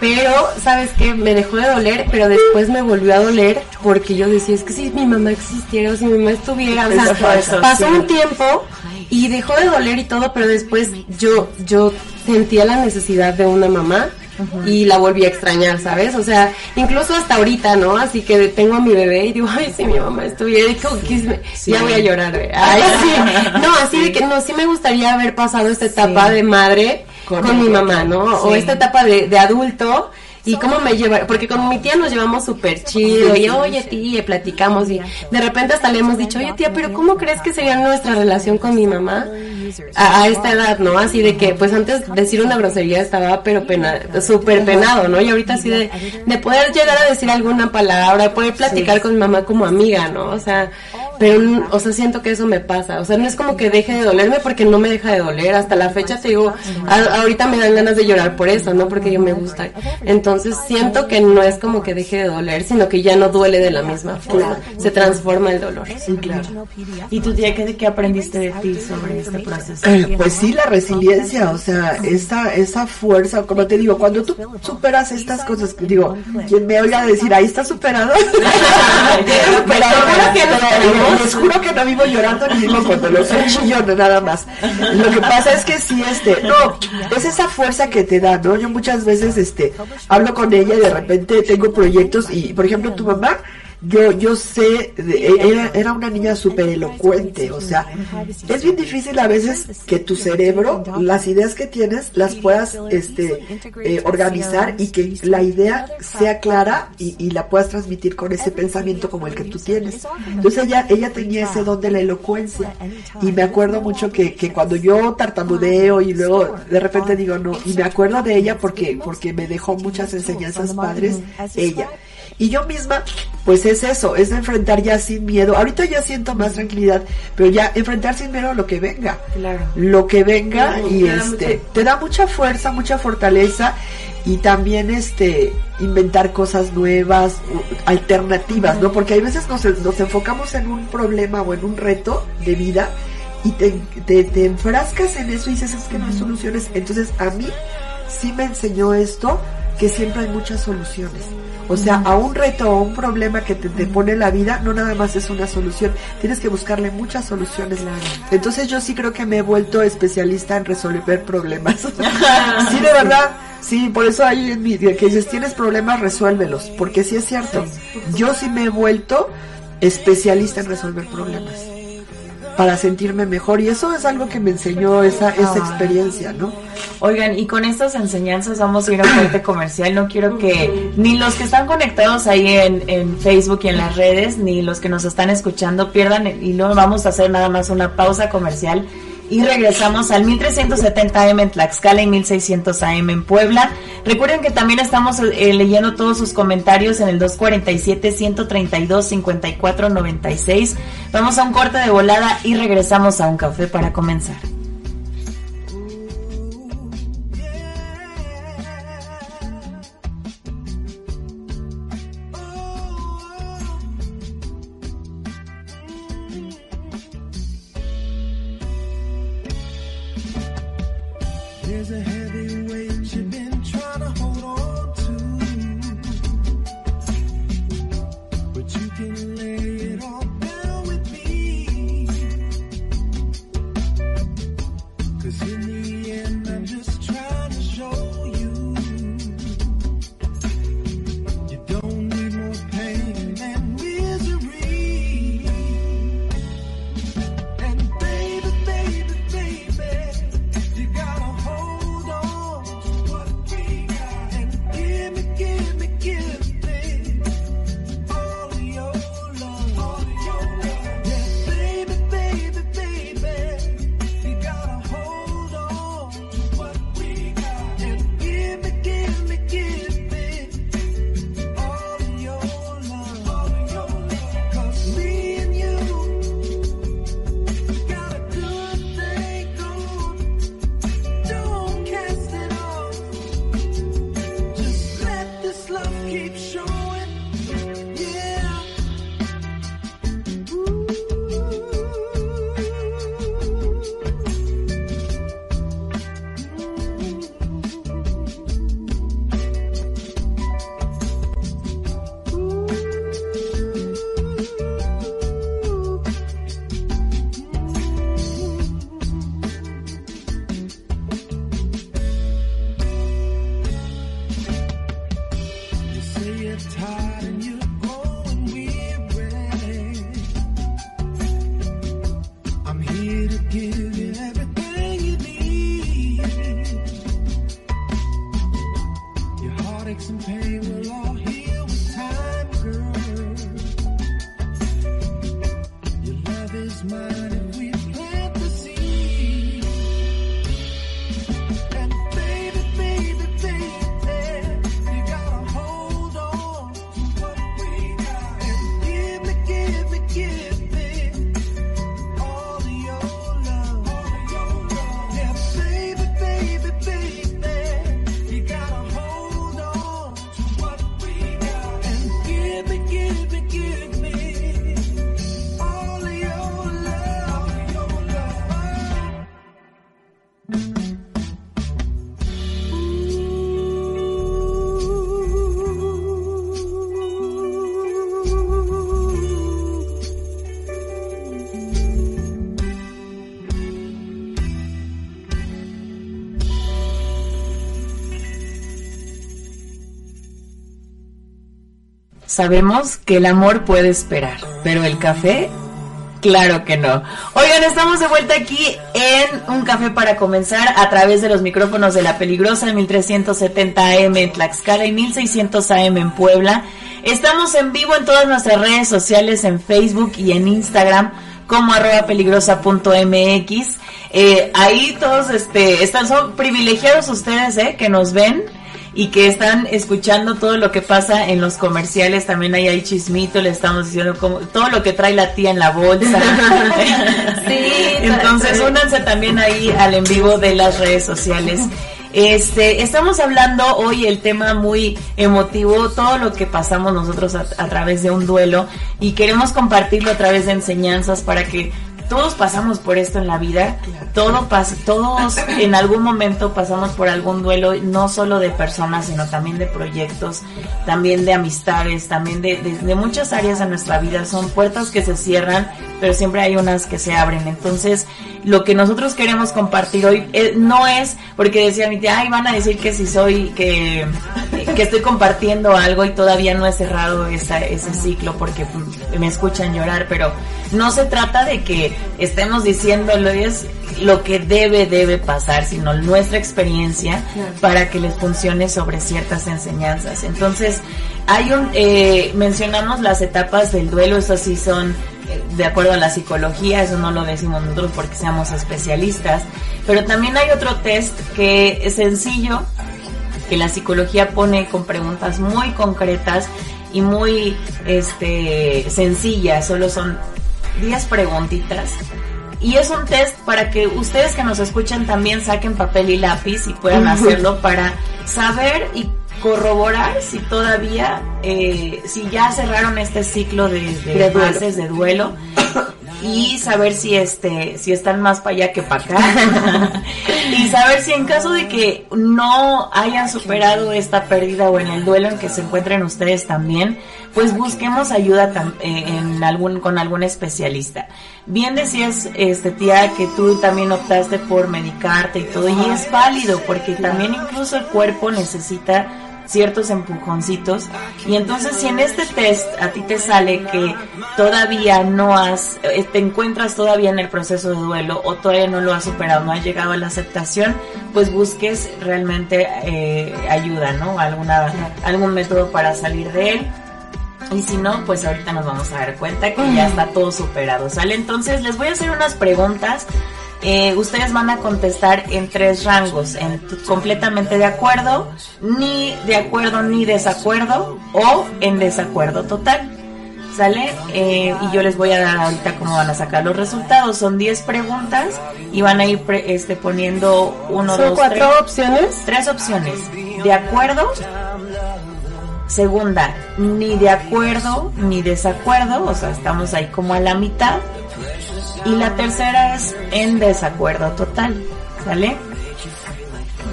B: Pero, ¿sabes qué? Me dejó de doler, pero después me volvió a doler porque yo decía, es que si mi mamá existiera o si mi mamá estuviera, o sea, pasó
A: sí.
B: un tiempo y dejó de doler y todo, pero después yo, yo sentía la necesidad de una mamá y la volví a extrañar, ¿sabes? O sea, incluso hasta ahorita, ¿no? Así que tengo a mi bebé y digo, ay, si mi mamá estuviera, que me- ya voy a llorar, güey. Ay, sí. No, así de que no, sí me gustaría haber pasado esta etapa
A: Sí.
B: de madre
C: Con
B: con, mi mamá, ¿no? O esta etapa de, de adulto y cómo me lleva, porque con mi tía nos llevamos súper chido y oye tía, platicamos y de repente hasta le hemos dicho, oye tía, pero ¿cómo crees que sería nuestra relación con mi mamá a, esta edad, no? Así de que pues antes decir una grosería estaba pero pena, súper penado, ¿no? Y ahorita así de, de poder llegar a decir alguna palabra, poder platicar con mi mamá como amiga, ¿no? O sea, pero, o sea, siento que eso me pasa. O sea, no es como que deje de dolerme porque no me deja de doler. Hasta la fecha te digo, ahorita me dan ganas de llorar por eso, ¿no? Porque yo me gusta. Entonces siento que no es como que deje de doler, sino que ya no duele de la misma forma. Se transforma el dolor.
A: Sí, claro. ¿Y tú, tía, qué, qué aprendiste de ti sobre este proceso?
C: Eh, pues sí, la resiliencia, o sea, esa, esa fuerza, como te digo, cuando tú superas estas cosas, digo, quien me oiga decir, ahí está superado. superado les juro que no vivo llorando ni vivo cuando lo soy chillón, nada más. Lo que pasa es que sí, este, no, es esa fuerza que te da, ¿no? Yo muchas veces, este, hablo con ella y de repente tengo proyectos y, por ejemplo, tu mamá, yo, yo sé, era, era una niña súper elocuente, o sea, es bien difícil a veces que tu cerebro, las ideas que tienes, las puedas este, eh, organizar y que la idea sea clara y, y, la puedas transmitir con ese pensamiento como el que tú tienes. Entonces ella, ella tenía ese don de la elocuencia y me acuerdo mucho que, que cuando yo tartamudeo y luego de repente digo no, y me acuerdo de ella porque, porque me dejó muchas enseñanzas padres, ella. Y yo misma, pues es eso, es enfrentar ya sin miedo. Ahorita ya siento más tranquilidad, pero ya enfrentar sin miedo a lo que venga.
A: Claro.
C: Lo que venga y este, te da mucha fuerza, mucha fortaleza y también este inventar cosas nuevas, alternativas, ¿no? Porque hay veces nos, nos enfocamos en un problema o en un reto de vida y te, te, te enfrascas en eso y dices, es que no hay soluciones. Entonces a mí sí me enseñó esto, que siempre hay muchas soluciones. O sea, a un reto o un problema que te, te, pone la vida, no nada más es una solución, tienes que buscarle muchas soluciones. Entonces yo sí creo que me he vuelto especialista en resolver problemas. sí, de verdad. Sí, por eso hay en mi que dices, tienes problemas, resuélvelos, porque sí es cierto. Yo sí me he vuelto especialista en resolver problemas para sentirme mejor y eso es algo que me enseñó esa, esa experiencia, ¿no?
A: Oigan, y con estas enseñanzas vamos a ir a un corte comercial. No quiero que ni los que están conectados ahí en, en, Facebook y en las redes, ni los que nos están escuchando pierdan y luego vamos a hacer nada más una pausa comercial y regresamos al 1370 AM en Tlaxcala y 1600 AM en Puebla. Recuerden que también estamos eh, leyendo todos sus comentarios en el 247-132-5496. Vamos a un corte de volada y regresamos a un café para comenzar. Sabemos que el amor puede esperar, pero el café Claro que no. Oigan, estamos de vuelta aquí en Un Café para Comenzar a través de los micrófonos de La Peligrosa en 1370 AM en Tlaxcala y 1600 AM en Puebla. Estamos en vivo en todas nuestras redes sociales, en Facebook y en Instagram como arroba peligrosa.mx. Eh, ahí todos este, están, son privilegiados ustedes eh, que nos ven y que están escuchando todo lo que pasa en los comerciales. También ahí hay chismito, le estamos diciendo como, todo lo que trae la tía en la bolsa. sí, Entonces únanse también ahí al en vivo de las redes sociales. Este, estamos hablando hoy el tema muy emotivo, todo lo que pasamos nosotros a, a, través de un duelo y queremos compartirlo a través de enseñanzas para que todos pasamos por esto en la vida, todo pasa, todos en algún momento pasamos por algún duelo, no solo de personas, sino también de proyectos, también de amistades, también de, de, muchas áreas de nuestra vida. Son puertas que se cierran, pero siempre hay unas que se abren. Entonces, lo que nosotros queremos compartir hoy eh, no es porque decía mi tía, ay, van a decir que si soy, que, que estoy compartiendo algo y todavía no he cerrado esa, ese ciclo porque me escuchan llorar, pero no se trata de que estemos diciéndolo, es lo que debe, debe pasar, sino nuestra experiencia para que les funcione sobre ciertas enseñanzas. Entonces, hay un, eh, mencionamos las etapas del duelo, esas sí son de acuerdo a la psicología, eso no lo decimos nosotros porque seamos especialistas, pero también hay otro test que es sencillo, que la psicología pone con preguntas muy concretas y muy este sencillas, solo son 10 preguntitas. Y es un test para que ustedes que nos escuchan también saquen papel y lápiz y puedan hacerlo para saber y corroborar si todavía, eh, si ya cerraron este ciclo de, de, de de duelo y saber si este si están más para allá que para acá. Y saber si en caso de que no hayan superado esta pérdida o en el duelo en que se encuentren ustedes también pues busquemos ayuda eh, en algún con algún especialista. Bien decías este tía que tú también optaste por medicarte y todo y es válido porque también incluso el cuerpo necesita ciertos empujoncitos. Y entonces si en este test a ti te sale que todavía no has, eh, te encuentras todavía en el proceso de duelo o todavía no lo has superado, no has llegado a la aceptación, pues busques realmente eh, ayuda, ¿no? Alguna, algún método para salir de él. Y si no, pues ahorita nos vamos a dar cuenta que ya está todo superado, ¿sale? Entonces les voy a hacer unas preguntas eh, ustedes van a contestar en tres rangos, en completamente de acuerdo, ni de acuerdo ni desacuerdo o en desacuerdo total. ¿Sale? Eh, y yo les voy a dar ahorita cómo van a sacar los resultados. Son 10 preguntas y van a ir este, poniendo uno,
B: ¿Son
A: dos,
B: cuatro
A: tres.
B: opciones?
A: Tres opciones. De acuerdo. Segunda, ni de acuerdo ni desacuerdo. O sea, estamos ahí como a la mitad y la tercera es en desacuerdo total, ¿sale?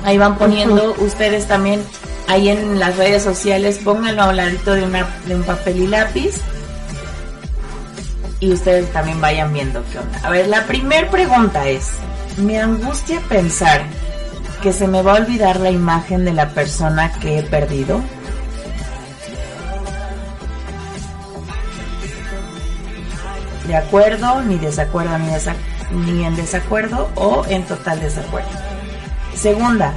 A: Ahí van poniendo ustedes también, ahí en las redes sociales, pónganlo a un ladito de, una, de un papel y lápiz y ustedes también vayan viendo qué onda. A ver, la primera pregunta es, me angustia pensar que se me va a olvidar la imagen de la persona que he perdido. De acuerdo, ni desacuerdo, ni, desa ni en desacuerdo o en total desacuerdo. Segunda,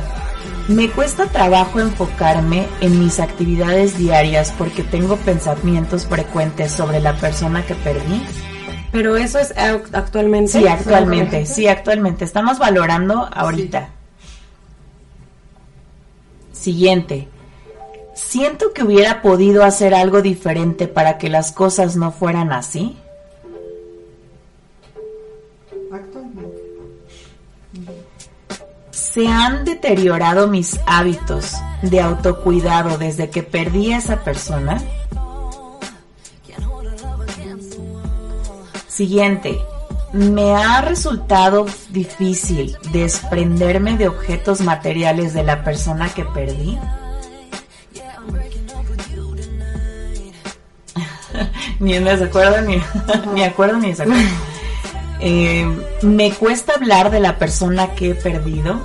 A: me cuesta trabajo enfocarme en mis actividades diarias porque tengo pensamientos frecuentes sobre la persona que perdí.
B: Pero eso es actualmente.
A: Sí, actualmente, sí, actualmente. Estamos valorando ahorita. Siguiente. Siento que hubiera podido hacer algo diferente para que las cosas no fueran así. Se han deteriorado mis hábitos de autocuidado desde que perdí a esa persona? Siguiente, me ha resultado difícil desprenderme de objetos materiales de la persona que perdí. ni en desacuerdo, ni, ni acuerdo, ni desacuerdo. Eh, me cuesta hablar de la persona que he perdido.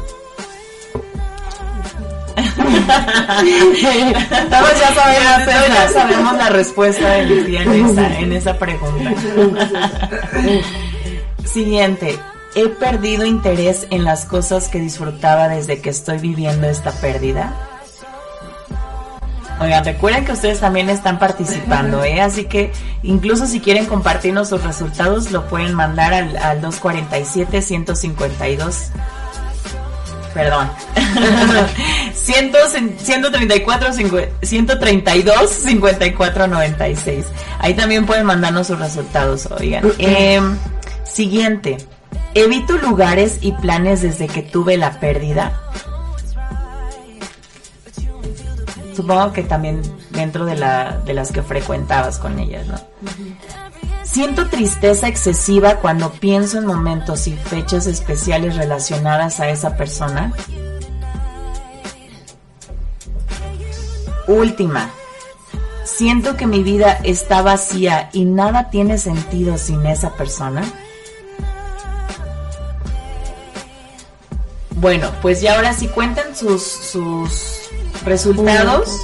A: Todos ya sabemos, ya sabemos la respuesta de Lucía en esa, en esa pregunta. Siguiente. He perdido interés en las cosas que disfrutaba desde que estoy viviendo esta pérdida. Oigan, recuerden que ustedes también están participando, ¿eh? Así que incluso si quieren compartirnos sus resultados, lo pueden mandar al, al 247-152. Perdón. 100, 134, 132, 54, 96. Ahí también pueden mandarnos sus resultados, oigan. Eh, siguiente. Evito lugares y planes desde que tuve la pérdida. Supongo que también dentro de, la, de las que frecuentabas con ellas, ¿no? Siento tristeza excesiva cuando pienso en momentos y fechas especiales relacionadas a esa persona. Última. Siento que mi vida está vacía y nada tiene sentido sin esa persona. Bueno, pues ya ahora sí cuenten sus, sus resultados.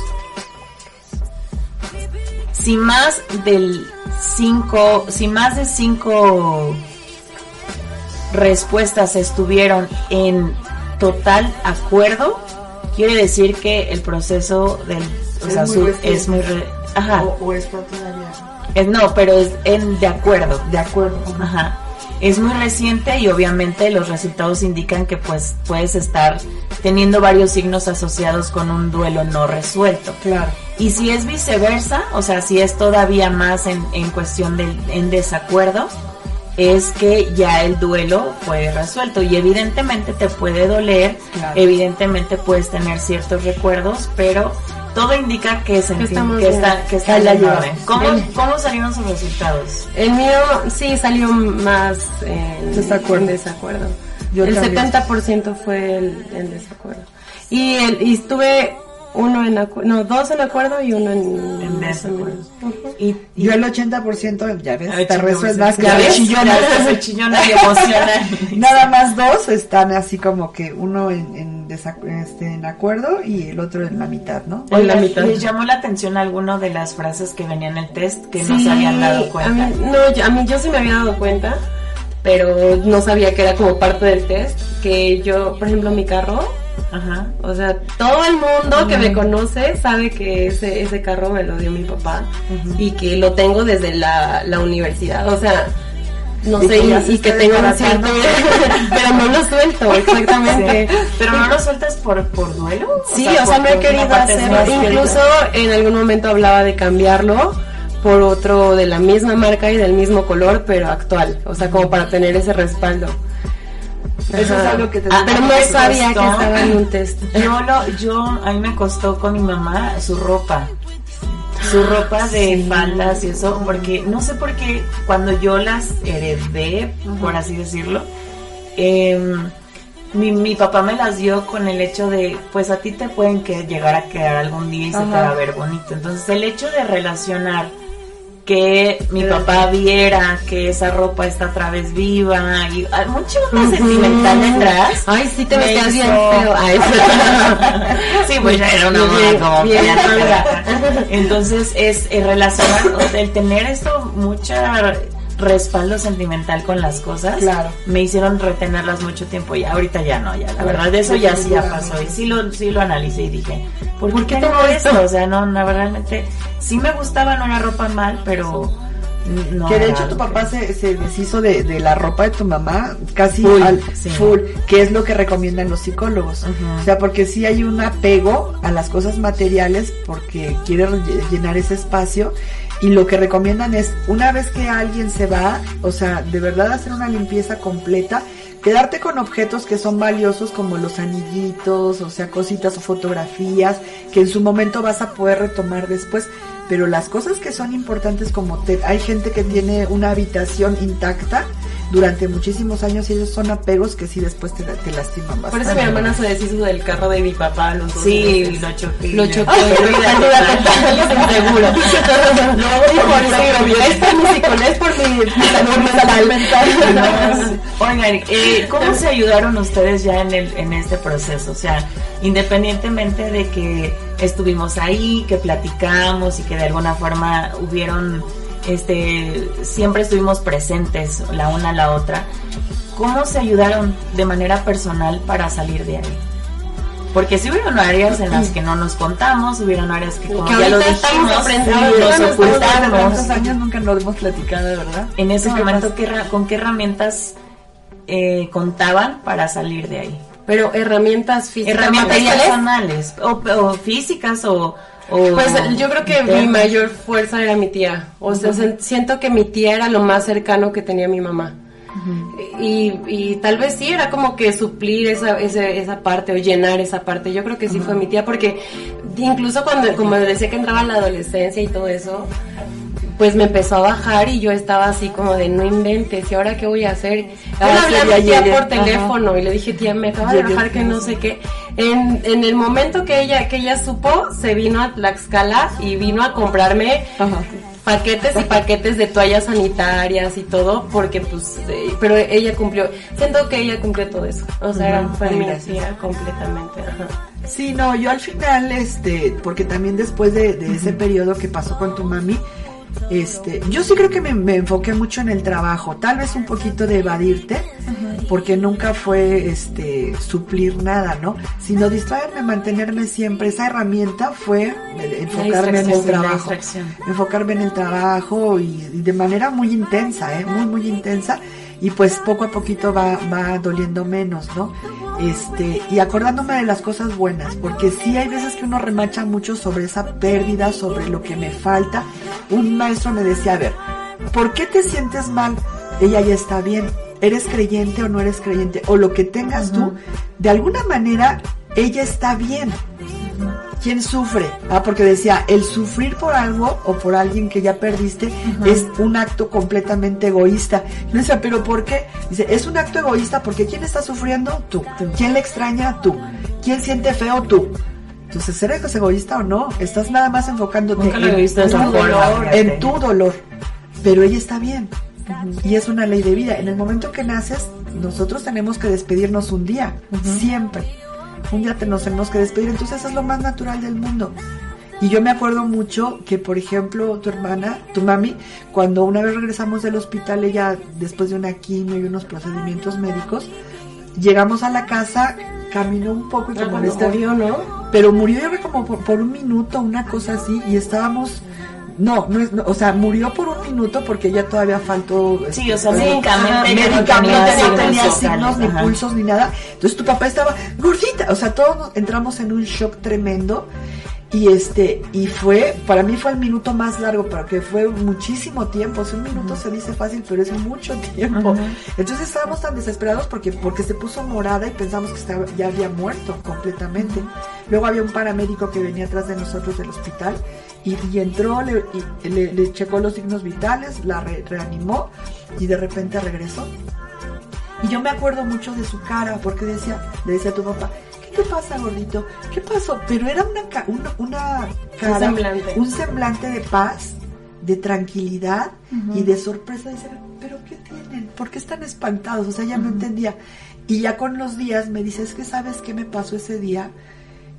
A: Si más del 5, si más de 5 respuestas estuvieron en total acuerdo, quiere decir que el proceso del o
C: Es
A: sea,
C: muy
A: es muy re- ajá,
C: O, o está todavía.
A: es- no, pero es en de acuerdo.
C: De acuerdo.
A: Ajá. Es muy reciente y obviamente los resultados indican que pues puedes estar teniendo varios signos asociados con un duelo no resuelto.
C: Claro.
A: Y si es viceversa, o sea, si es todavía más en, en cuestión del en desacuerdo, es que ya el duelo fue resuelto y evidentemente te puede doler,
C: Claro.
A: evidentemente puedes tener ciertos recuerdos, pero todo indica que,
B: bien.
A: está, que está
C: la.
A: ¿Cómo,
B: Bien.
A: ¿Cómo salieron sus resultados?
B: El mío sí salió más en
C: Desacuerdo.
B: en desacuerdo.
C: Yo
B: el
C: también.
B: 70% fue el, el desacuerdo. Y, el, y estuve uno en acuerdo, no, dos en acuerdo y uno en,
A: En desacuerdo. Y, y-
C: Yo el 80%, ya ves,
A: pues,
C: Más que
A: ya
C: la
A: ves,
C: chillona.
A: ya ves, el chillón y emociona.
C: Nada más dos están así como que uno en, en, este, en acuerdo y el otro en la mitad, ¿no?
B: En la mitad.
A: ¿Les llamó la atención alguno de las frases que venían en el test que no se habían dado
B: A
A: cuenta?
B: mí, no, yo- a mí yo sí me había dado cuenta, pero no sabía que era como parte del test. Que yo, por ejemplo, mi carro,
A: Ajá.
B: o sea, todo el mundo que me conoce sabe que ese, ese carro me lo dio mi papá y que lo tengo desde la, la universidad. O sea, no
C: Y
B: sé,
C: que
B: y, que tengo un cierto. pero no lo suelto, exactamente.
A: Sí. Pero no lo sueltas por, por duelo?
B: Sí, o sea,
A: por-
B: no he querido hacerlo. Incluso en algún momento hablaba de cambiarlo por otro de la misma marca y del mismo color, pero actual. O sea, como para tener ese respaldo.
C: Eso es algo que te
B: Ah, pero no
A: ¿te
B: sabía que
A: costó?
B: estaba en un test.
A: Yo lo, yo, a mí me costó con mi mamá su ropa. Su ropa de
B: Sí.
A: faldas y eso, porque no sé por qué cuando yo las heredé, por así decirlo, em, mi, mi papá me las dio con el hecho de, pues a ti te pueden que llegar a quedar algún día y se te va a ver bonito. Entonces el hecho de relacionar que mi papá viera que esa ropa está otra vez viva y hay mucho más sentimental detrás.
B: Ay, sí te
A: Me
B: metías bien feo. Ay,
A: sí, pues ya era una moda como
B: bien.
A: Entonces es eh, relacionar, el tener esto mucha respaldo sentimental con las cosas
C: Claro.
A: me hicieron retenerlas mucho tiempo y ahorita ya no, ya la verdad de eso ya sí ya pasó y sí lo, sí lo analicé y dije, ¿por,
B: ¿Por
A: qué tengo
B: todo
A: esto? O sea, no, no, realmente sí me gustaba, no era ropa mal, pero no.
C: que de hecho tu papá se, se deshizo de, de la ropa de tu mamá casi
A: Full,
C: al
A: sí.
C: full, que es lo que recomiendan los psicólogos.
A: Ujú.
C: O sea, porque sí hay un apego a las cosas materiales porque quiere llenar ese espacio y lo que recomiendan es una vez que alguien se va, o sea, de verdad hacer una limpieza completa, quedarte con objetos que son valiosos como los anillitos, o sea, cositas o fotografías que en su momento vas a poder retomar después, pero las cosas que son importantes como te, hay gente que tiene una habitación intacta durante muchísimos años y ellos son apegos que sí después te, te lastiman
B: Por
C: bastante.
B: eso mi hermana se deshizo del carro de mi papá los dos
A: Sí,
B: meses.
A: lo choqué.
B: Lo chocó. Inseguro.
C: No,
B: Dijo, "No, es por mi, es por mi, salud mental.
A: Oigan, eh, ¿cómo se ayudaron ustedes ya en, el, en este proceso? O sea, independientemente de que estuvimos ahí, que platicamos y que de alguna forma hubieron, este, siempre estuvimos presentes la una a la otra, ¿cómo se ayudaron de manera personal para salir de ahí? Porque si hubieron áreas en las que no nos contamos, hubieron áreas que como ya lo dijimos, nos ocultamos.
C: Años nunca nos hemos platicado, ¿verdad?
A: En ese momento, ¿qué, ¿con qué herramientas eh, contaban para salir de ahí?
B: Pero herramientas físicas.
A: Herramientas personales, o, físicas, o,
B: Pues yo creo que mi mayor fuerza era mi tía. O sea, siento que mi tía era lo más cercano que tenía mi mamá y, y, tal vez sí era como que suplir esa, esa, esa parte o llenar esa parte. Yo creo que sí fue mi tía porque incluso cuando, como decía que entraba en la adolescencia y todo eso, pues me empezó a bajar y yo estaba así como de no inventes y ahora qué voy a hacer. Yo ah, le hablé a mi tía por teléfono y le dije tía me acaba de bajar que no sé qué. En, en el momento que ella que ella supo se vino a Tlaxcala y vino a comprarme paquetes y paquetes de toallas sanitarias y todo, porque pues, eh, pero ella cumplió, siento que ella cumplió todo eso, o sea, era familia completamente.
C: Sí, no, yo al final, este, porque también después de, ese periodo que pasó con tu mami, este, yo sí creo que me, enfoqué mucho en el trabajo, tal vez un poquito de evadirte, porque nunca fue este suplir nada, ¿no? Sino distraerme, mantenerme siempre. Esa herramienta fue enfocarme en el trabajo, enfocarme en el trabajo y, de manera muy intensa, ¿eh? Muy, muy intensa. Y pues poco a poquito va, va doliendo menos, ¿no? Este, y acordándome de las cosas buenas, porque sí hay veces que uno remacha mucho sobre esa pérdida, sobre lo que me falta. Un maestro me decía, a ver, ¿por qué te sientes mal? Ella ya está bien eres creyente o no eres creyente, o lo que tengas tú, de alguna manera ella está bien. ¿Quién sufre? Ah, porque decía, el sufrir por algo o por alguien que ya perdiste es un acto completamente egoísta. Y decía, ¿pero por qué? Dice, es un acto egoísta porque ¿quién está sufriendo? Tú. ¿Quién le extraña? Tú. ¿Quién siente feo? Tú. Entonces, ¿eres egoísta o no? Estás nada más enfocándote en tu dolor. Pero ella está bien. Y es una ley de vida. En el momento que naces, nosotros tenemos que despedirnos un día, siempre. Un día nos tenemos que despedir, entonces es lo más natural del mundo. Y yo me acuerdo mucho que, por ejemplo, tu hermana, tu mami, cuando una vez regresamos del hospital, ella, después de una quimio y unos procedimientos médicos, llegamos a la casa, caminó un poco y como
B: murió, ¿no?
C: Pero murió como por, por, un minuto, una cosa así, y estábamos no, no es, o sea, murió por un minuto porque ella todavía faltó.
A: Sí, o sea, médicamente,
C: médicamente no tenía, signos, ni pulsos, ni nada. Entonces tu papá estaba gordita, o sea, todos entramos en un shock tremendo y este, y fue, para mí fue el minuto más largo, porque fue muchísimo tiempo. O sea, un minuto se dice fácil, pero es mucho tiempo. Entonces estábamos tan desesperados porque, porque se puso morada y pensamos que estaba, ya había muerto completamente. Luego había un paramédico que venía atrás de nosotros del hospital y, entró, le, y, le, checó los signos vitales, la reanimó y de repente regresó. Y yo me acuerdo mucho de su cara, porque decía, le decía a tu papá, ¿qué pasa, gordito? ¿Qué pasó? Pero era una, una, una cara, un semblante. un semblante de paz, de tranquilidad y de sorpresa. De decir, ¿pero qué tienen? ¿Por qué están espantados? O sea, ya no entendía. Y ya con los días me dice, es que sabes qué me pasó ese día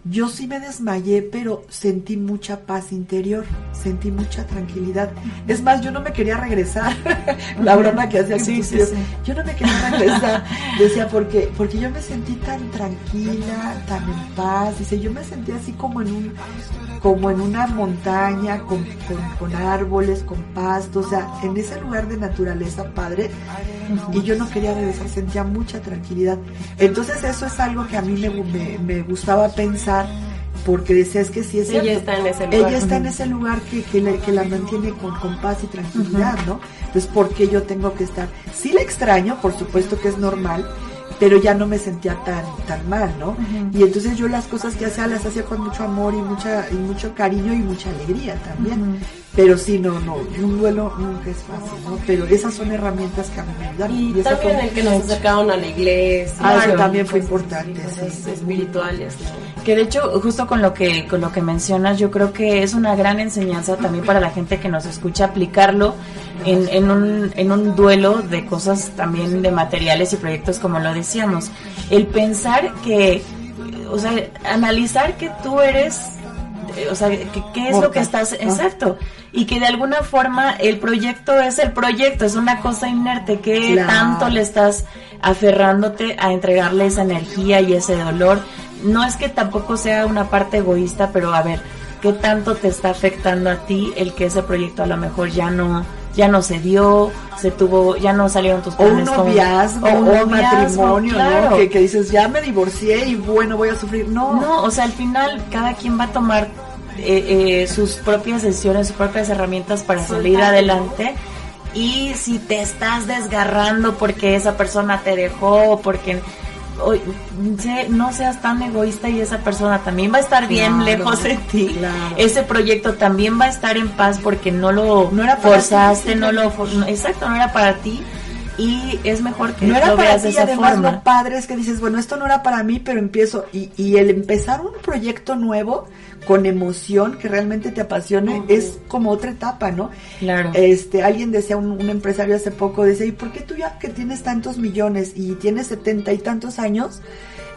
C: yo sí me desmayé, pero sentí mucha paz interior, sentí mucha tranquilidad. Es más, yo no me quería regresar. La broma que hacía sí, sí, Yo no me quería regresar. Decía, porque, porque yo me sentí tan tranquila, tan en paz. Dice, yo me sentí así como en un, como en una montaña, con, con, árboles, con pasto, o sea, en ese lugar de naturaleza, padre. Y yo no quería regresar, sentía mucha tranquilidad. Entonces eso es algo que a mí me, me gustaba pensar porque decías que sí es
B: cierto. Ella está en ese lugar.
C: Ella está en ese lugar que, que, la mantiene con, con, paz y tranquilidad, ¿no? Entonces, ¿por qué yo tengo que estar? Sí la extraño, por supuesto que es normal, pero ya no me sentía tan tan mal, ¿no? Y entonces yo las cosas que hacía las hacía con mucho amor y mucha y mucho cariño y mucha alegría también. Pero sí, no, no, un duelo nunca es fácil, ¿no? Pero esas son herramientas que a mí me ayudan.
B: Y, también el que nos acercaron a la iglesia.
C: Ah, eso también fue importante, sí.
B: Espirituales.
A: Que de hecho, justo con lo que, con lo que mencionas, yo creo que es una gran enseñanza también para la gente que nos escucha aplicarlo en, en, un, en un duelo de cosas también de materiales y proyectos, como lo decíamos. El pensar que, o sea, analizar que tú eres o sea, ¿qué, es lo que estás, exacto, y que de alguna forma el proyecto es el proyecto, es una cosa inerte, que tanto le estás aferrándote a entregarle esa energía y ese dolor, no es que tampoco sea una parte egoísta, pero a ver, ¿qué tanto te está afectando a ti el que ese proyecto a lo mejor ya no ya no se dio, se tuvo, ya no salieron tus
C: planes. O un noviazgo, o un matrimonio, ¿no? Que, que, dices, ya me divorcié y bueno, voy a sufrir. No.
A: No, o sea, al final cada quien va a tomar eh, eh, sus propias decisiones, sus propias herramientas para salir adelante. Y si te estás desgarrando porque esa persona te dejó, porque no seas tan egoísta y esa persona también va a estar bien lejos de ti. Ese proyecto también va a estar en paz porque no lo no era forzaste, no lo exacto, no era para ti y es mejor que
C: no era
A: lo
C: para
A: veas
C: ti,
A: de esa
C: además
A: forma.
C: lo padre es que dices, bueno, esto no era para mí, pero empiezo y, y el empezar un proyecto nuevo con emoción que realmente te apasione es como otra etapa, ¿no?
A: Claro.
C: Este, alguien decía, un, un, empresario hace poco, decía, ¿y por qué tú ya que tienes tantos millones y tienes setenta y tantos años,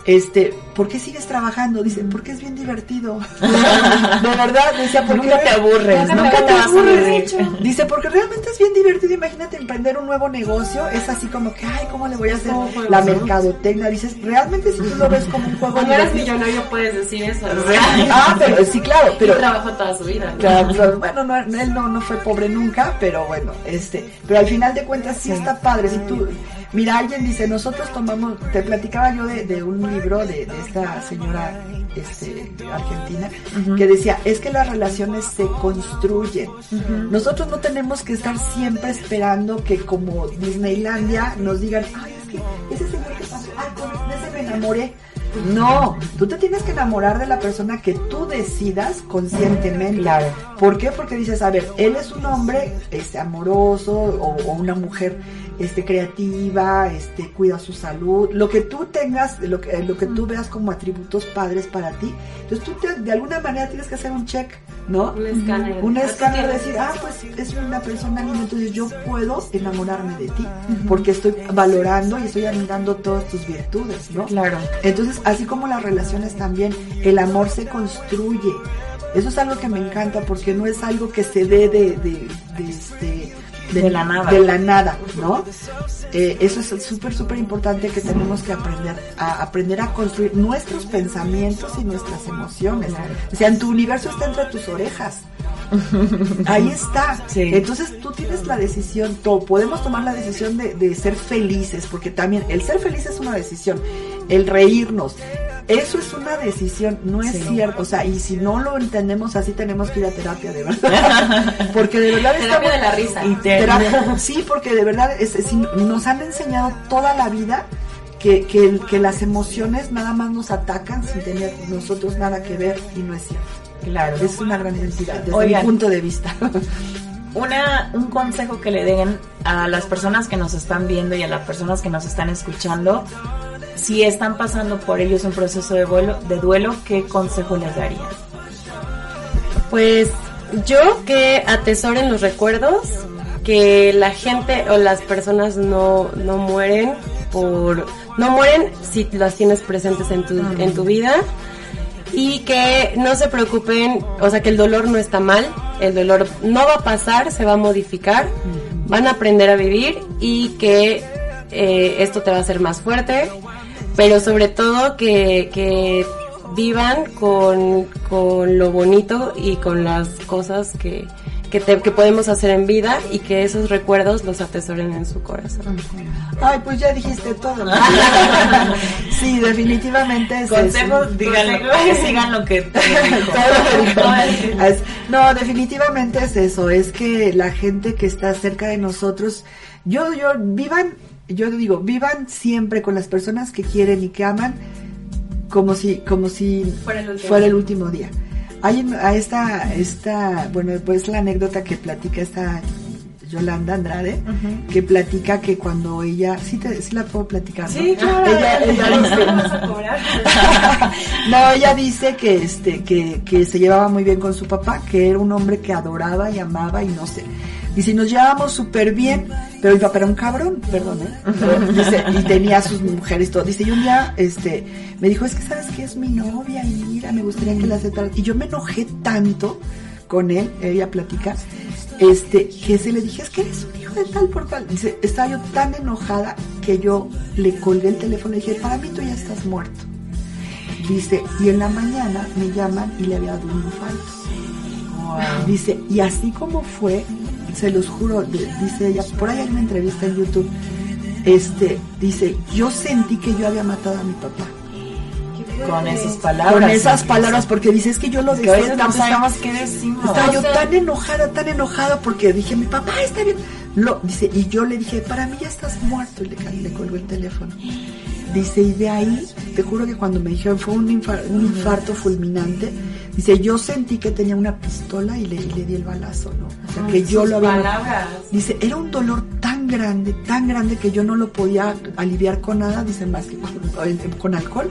C: este, ¿por qué sigues trabajando? Dice, porque es bien divertido. de verdad, decía, porque
A: nunca te aburres, nunca, te, vas a aburrir.
C: Dice, porque realmente es bien divertido. Imagínate emprender un nuevo negocio, es así como que, ay, ¿cómo le voy a hacer la mercadotecnia? Dices, realmente si tú lo ves como un juego
B: Cuando eres millonario puedes decir eso. ¿no?
C: ah, pero sí, claro, pero
B: y trabajó toda su vida. ¿no?
C: Claro, bueno, no, él no, no fue pobre nunca, pero bueno, este, pero al final de cuentas sí está padre. Si tú, mira, alguien dice, nosotros tomamos, te platicaba yo de, de un libro de, de esta señora este, argentina que decía, es que las relaciones se construyen. Nosotros no tenemos que estar siempre esperando que como Disneylandia nos digan, ay, es que ese señor que pasó, ay, con ese me enamoré. No, tú te tienes que enamorar de la persona que tú decidas conscientemente.
A: Claro.
C: ¿Por qué? Porque dices, a ver, él es un hombre este, amoroso o, o una mujer este, creativa, este, cuida su salud, lo que tú tengas, lo que, lo que tú veas como atributos padres para ti. Entonces tú te, de alguna manera tienes que hacer un check, ¿no?
B: Un escáner.
C: Un escáner de decir, ah, pues es una persona linda, entonces yo puedo enamorarme de ti, porque estoy valorando y estoy admirando todas tus virtudes, ¿no?
A: Claro.
C: Entonces, así como las relaciones también, el amor se construye. Eso es algo que me encanta porque no es algo que se dé de, de, de este
A: de, de, la nada.
C: De la nada, ¿no? Eh, eso es súper, súper importante que tenemos que aprender a aprender a construir nuestros pensamientos y nuestras emociones. O sea, en tu universo está entre tus orejas. Ahí está.
A: Sí.
C: Entonces tú tienes la decisión, podemos tomar la decisión de, de, ser felices, porque también el ser feliz es una decisión, el reírnos. Eso es una decisión, no es
A: Sí.
C: cierto. O sea, y si no lo entendemos así, tenemos que ir a terapia, de verdad. porque de verdad
B: Terapia
C: estamos-
B: de la risa.
A: Y
C: Terapia- sí, porque de verdad es, es- nos han enseñado toda la vida que, que, que las emociones nada más nos atacan sin tener nosotros nada que ver y no es cierto.
A: Claro.
C: Es una gran identidad desde
A: Oigan.
C: mi punto de vista.
A: Una, un consejo que le den a las personas que nos están viendo y a las personas que nos están escuchando, si están pasando por ellos un proceso de, vuelo, de duelo, ¿qué consejo les darían?
B: Pues yo que atesoren los recuerdos, que la gente o las personas no, no mueren por no mueren si las tienes presentes en tu, en tu vida y que no se preocupen, o sea que el dolor no está mal, el dolor no va a pasar, se va a modificar, van a aprender a vivir y que eh, esto te va a hacer más fuerte, pero sobre todo que, que vivan con, con lo bonito y con las cosas que, que, te- que podemos hacer en vida y que esos recuerdos los atesoren en su corazón.
C: Ay, pues ya dijiste todo. ¿no? sí, definitivamente es
A: Consejos,
C: eso.
A: díganlo, que sigan lo que
C: Todo lo que dijo. Es- No, definitivamente es eso, es que la gente que está cerca de nosotros, yo, yo, vivan, yo digo, vivan siempre con las personas que quieren y que aman, como si, como si
B: Fuera el último.
C: fuera el último día. hay a esta, esta, bueno, pues la anécdota que platica esta Yolanda Andrade, que platica que cuando ella, sí, te, sí la puedo platicar. ¿no?
B: Sí, claro.
C: Ella, ella dice, no, ella dice que este, que, que se llevaba muy bien con su papá, que era un hombre que adoraba y amaba y no sé. Y nos llevábamos súper bien, pero mi papá era un cabrón, perdón, ¿eh? Pero Dice, y tenía a sus mujeres todo. Dice, y un día, este, me dijo, es que sabes que es mi novia y mira, me gustaría que la aceptara. Y yo me enojé tanto con él, ella platica, este, que se le dije, es que eres un hijo de tal por tal. Dice, estaba yo tan enojada que yo le colgué el teléfono y dije, para mí tú ya estás muerto. Dice, y en la mañana me llaman y le había dado un infarto. Dice, y así como fue, se los juro, dice ella, por ahí hay una entrevista en YouTube, este, dice, yo sentí que yo había matado a mi papá.
A: Con esas palabras.
C: Con esas palabras, porque dice, es que yo lo
A: a veces no
C: tanto,
A: sabemos qué decimos.
C: estaba yo
B: O sea-
C: tan enojada, tan enojada porque dije, mi papá está bien. Lo, dice, y yo le dije, para mí ya estás muerto y le, le colgó el teléfono. Dice, y de ahí, te juro que cuando me dijeron fue un, infar- un infarto fulminante, dice, yo sentí que tenía una pistola y le, y le di el balazo, ¿no? O sea, que yo lo había...
B: palabras.
C: Dice, era un dolor tan grande, tan grande que yo no lo podía aliviar con nada, dice, más que con, con alcohol.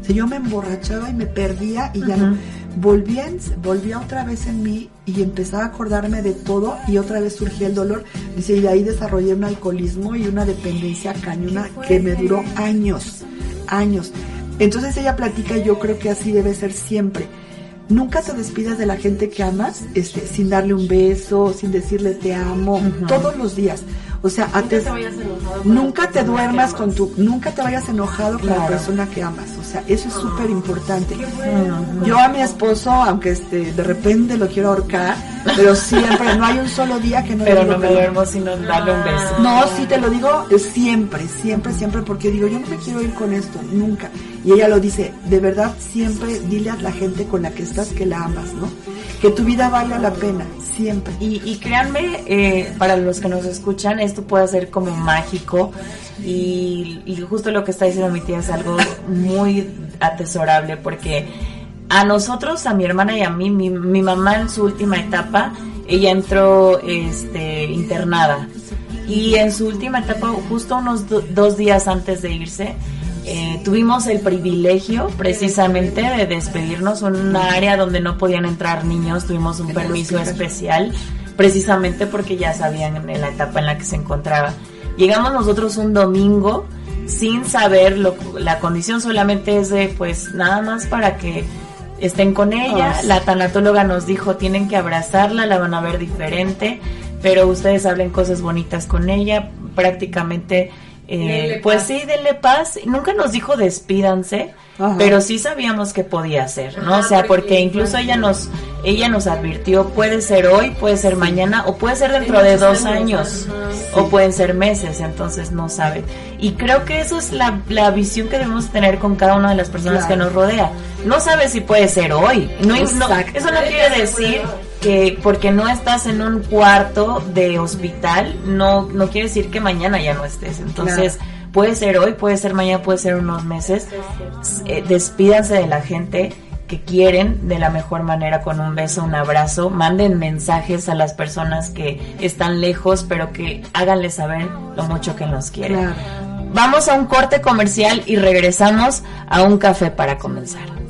C: O sea, yo me emborrachaba y me perdía y ya no. Volvía, en- volvía otra vez en mí y empezaba a acordarme de todo y otra vez surgía el dolor. Dice, y de ahí desarrollé un alcoholismo y una dependencia cañona que me duró años, años. Entonces ella platica, yo creo que así debe ser siempre. Nunca te despidas de la gente que amas este, sin darle un beso, sin decirle te amo, todos los días. O sea,
B: Nunca
C: te-
B: te vayas enojado con
C: nunca
B: la
C: te
B: persona
C: duermas
B: que
C: con
B: amas.
C: tu, nunca te vayas enojado con la persona que amas. O sea, eso es súper importante.
B: Bueno.
C: Yo a mi esposo, aunque este, de repente lo quiero ahorcar, pero siempre, no hay un solo día que no
A: Pero
C: digo
A: no me duermo sin darle un beso.
C: no, sí te lo digo siempre, siempre, siempre, porque digo, yo no me quiero ir con esto, nunca. Y ella lo dice, de verdad, siempre dile a la gente con la que estás que la amas, ¿no? Que tu vida valga la pena, siempre.
A: Y, y créanme, eh, para los que nos escuchan, esto puede ser como mágico. Y, y justo lo que está diciendo mi tía es algo muy atesorable porque a nosotros, a mi hermana y a mí, mi, mi mamá en su última etapa, ella entró este, internada. Y en su última etapa, justo unos do- dos días antes de irse, eh, tuvimos el privilegio precisamente de despedirnos en una área donde no podían entrar niños, tuvimos un permiso especial precisamente porque ya sabían en la etapa en la que se encontraba. Llegamos nosotros un domingo sin saber lo, la condición solamente es de pues nada más para que estén con ella. La tanatóloga nos dijo tienen que abrazarla, la van a ver diferente, pero ustedes hablen cosas bonitas con ella, prácticamente eh, pues
B: paz.
A: sí, denle paz. Nunca nos dijo despídanse,
C: Ajá.
A: pero sí sabíamos que podía ser, ¿no?
B: Ajá,
A: o sea, porque
B: porque
A: incluso ella nos ella nos advirtió, puede ser hoy, puede ser mañana o puede ser dentro
B: En
A: de dos
B: años,
A: o pueden ser meses, entonces no saben. Y creo que eso es la, la visión que debemos tener con cada una de las personas
C: Claro.
A: que nos rodea. No sabes si puede ser hoy. No, eso no quiere decir que porque no estás en un cuarto de hospital, no, no quiere decir que mañana ya no estés. Entonces, puede ser hoy, puede ser mañana, puede ser unos meses. Eh, despídanse de la gente que quieren de la mejor manera con un beso, un abrazo, manden mensajes a las personas que están lejos, pero que háganles saber lo mucho que nos quieren.
C: Claro.
A: Vamos a un corte comercial y regresamos a un café para comenzar.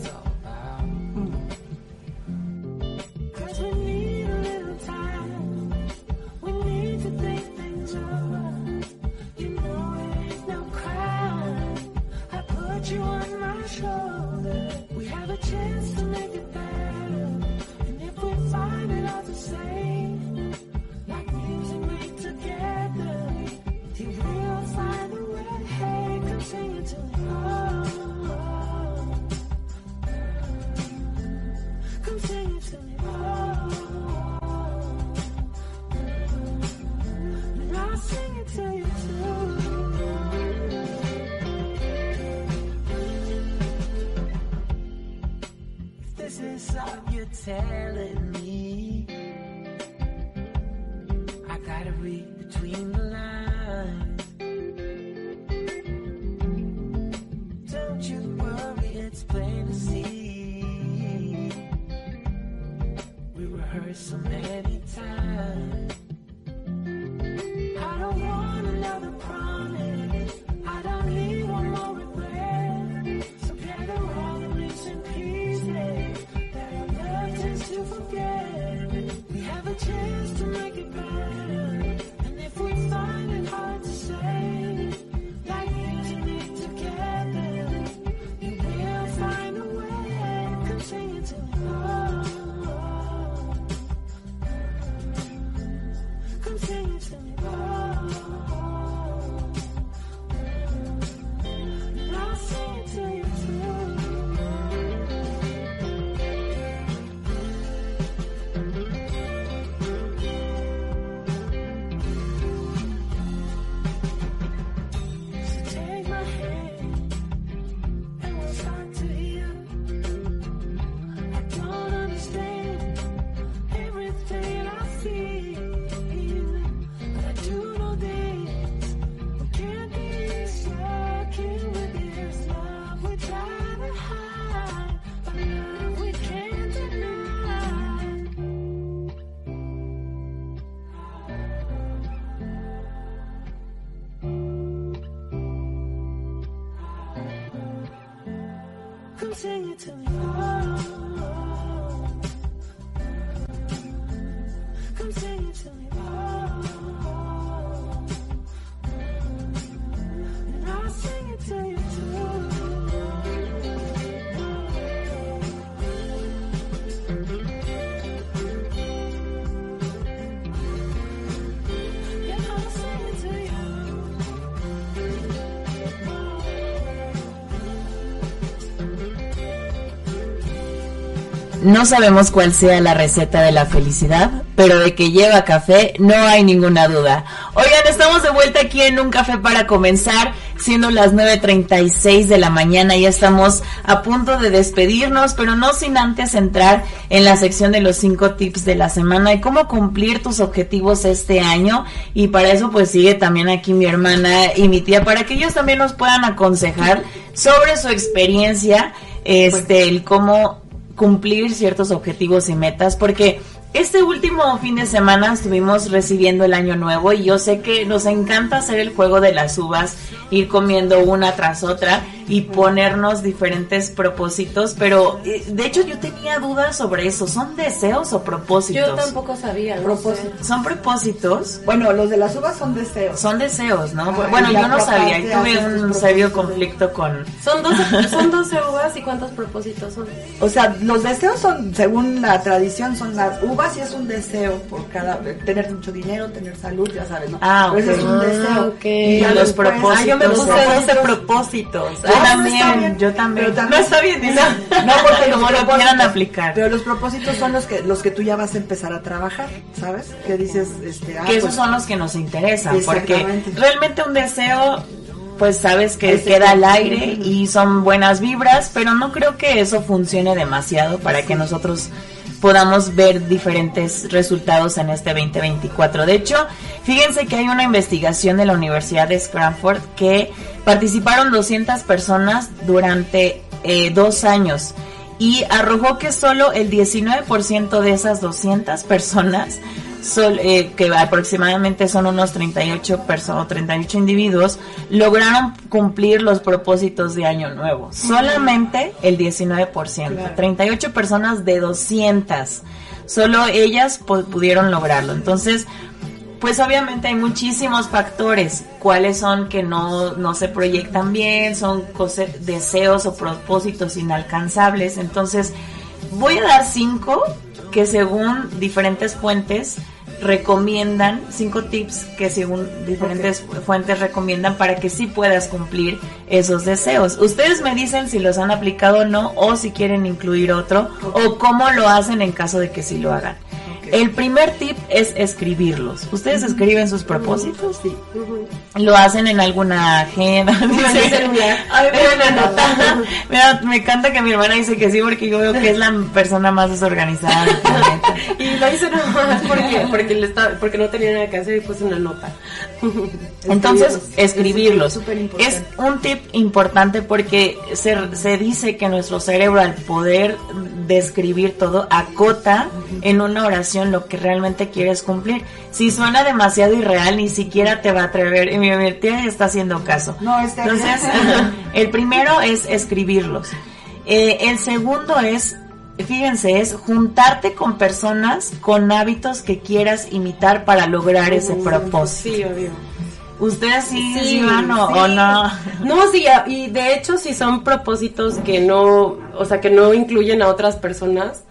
A: No sabemos cuál sea la receta de la felicidad, pero de que lleva café no hay ninguna duda. Oigan, estamos de vuelta aquí en Un Café para comenzar, siendo las 9.36 de la mañana. Ya estamos a punto de despedirnos, pero no sin antes entrar en la sección de los cinco tips de la semana y cómo cumplir tus objetivos este año. Y para eso pues sigue también aquí mi hermana y mi tía, para que ellos también nos puedan aconsejar sobre su experiencia, este, el cómo cumplir ciertos objetivos y metas, porque este último fin de semana estuvimos recibiendo el año nuevo y yo sé que nos encanta hacer el juego de las uvas, ir comiendo una tras otra y ponernos diferentes propósitos, pero eh, de hecho yo tenía dudas sobre eso, ¿son deseos o propósitos?
B: Yo tampoco sabía. no sé.
A: ¿Son propósitos?
C: Bueno, los de las uvas son deseos.
A: Son deseos, ¿no?
C: Ah,
A: bueno, yo no sabía y tuve un serio
C: propósitos.
A: conflicto con...
B: Son 12, son 12 uvas y cuántos propósitos son.
C: O sea, los deseos son, según la tradición, son las uvas y es un deseo por cada, tener mucho dinero, tener salud, ya sabes, ¿no?
A: Ah,
C: Pero ese es un deseo.
B: ok.
C: Y
A: Los
C: después-
A: propósitos.
B: Ah, yo me puse
C: propósitos-
B: 12 propósitos.
A: Yo
C: Ah, no,
A: también,
C: bien.
A: yo también.
C: Pero también-
A: No está bien, dice.
C: No, porque
A: como lo quieran aplicar.
C: Pero los propósitos son los que los que tú ya vas a empezar a trabajar, ¿sabes? Que dices, este, ah,
A: que esos
C: pues,
A: son los que nos interesan, porque realmente un deseo, pues sabes que
C: Ese
A: queda al aire y son buenas vibras, pero no creo que eso funcione demasiado para que nosotros podamos ver diferentes resultados en este 2024. De hecho, fíjense que hay una investigación de la Universidad de Stanford que participaron 200 personas durante eh, dos años y arrojó que solo el 19% de esas 200 personas, sol- eh, que aproximadamente son unos 38 personas, 38 individuos, lograron cumplir los propósitos de año nuevo. Solamente el 19%,
C: Claro.
A: 38 personas de 200. Solo ellas pu- pudieron lograrlo. Entonces, pues obviamente hay muchísimos factores. ¿Cuáles son que no, no se proyectan bien? Son cose- deseos o propósitos inalcanzables. Entonces, voy a dar cinco que según diferentes fuentes recomiendan, cinco tips que según diferentes fuentes recomiendan para que sí puedas cumplir esos deseos. Ustedes me dicen si los han aplicado o no, o si quieren incluir otro, o cómo lo hacen en caso de que sí lo hagan. El primer tip es escribirlos. ¿Ustedes escriben sus propósitos?
C: Sí.
A: ¿Lo hacen en alguna agenda?
B: celular.
A: Ay, me. Mira, encanta que mi hermana dice que sí porque yo veo que es la persona más desorganizada del planeta.
B: Y lo hice nada más porque, porque, le porque no tenía nada que hacer y puse una nota.
A: Entonces,
C: Escribirlos. Es
A: un tip importante porque se, se dice que nuestro cerebro al poder describir todo acota en una oración lo que realmente quieres cumplir. Si suena demasiado irreal, ni siquiera te va a atrever. Y mi, tía está haciendo caso.
C: No, está.
A: Entonces, el primero es escribirlos. Eh, el segundo es, fíjense, es juntarte con personas con hábitos que quieras imitar para lograr ese propósito.
B: Sí, obvio.
A: ¿Ustedes sí, sí,
B: Sí,
A: van o,
B: sí.
A: o no?
B: No, sí, y de hecho si son propósitos que no, o sea, que no incluyen a otras personas,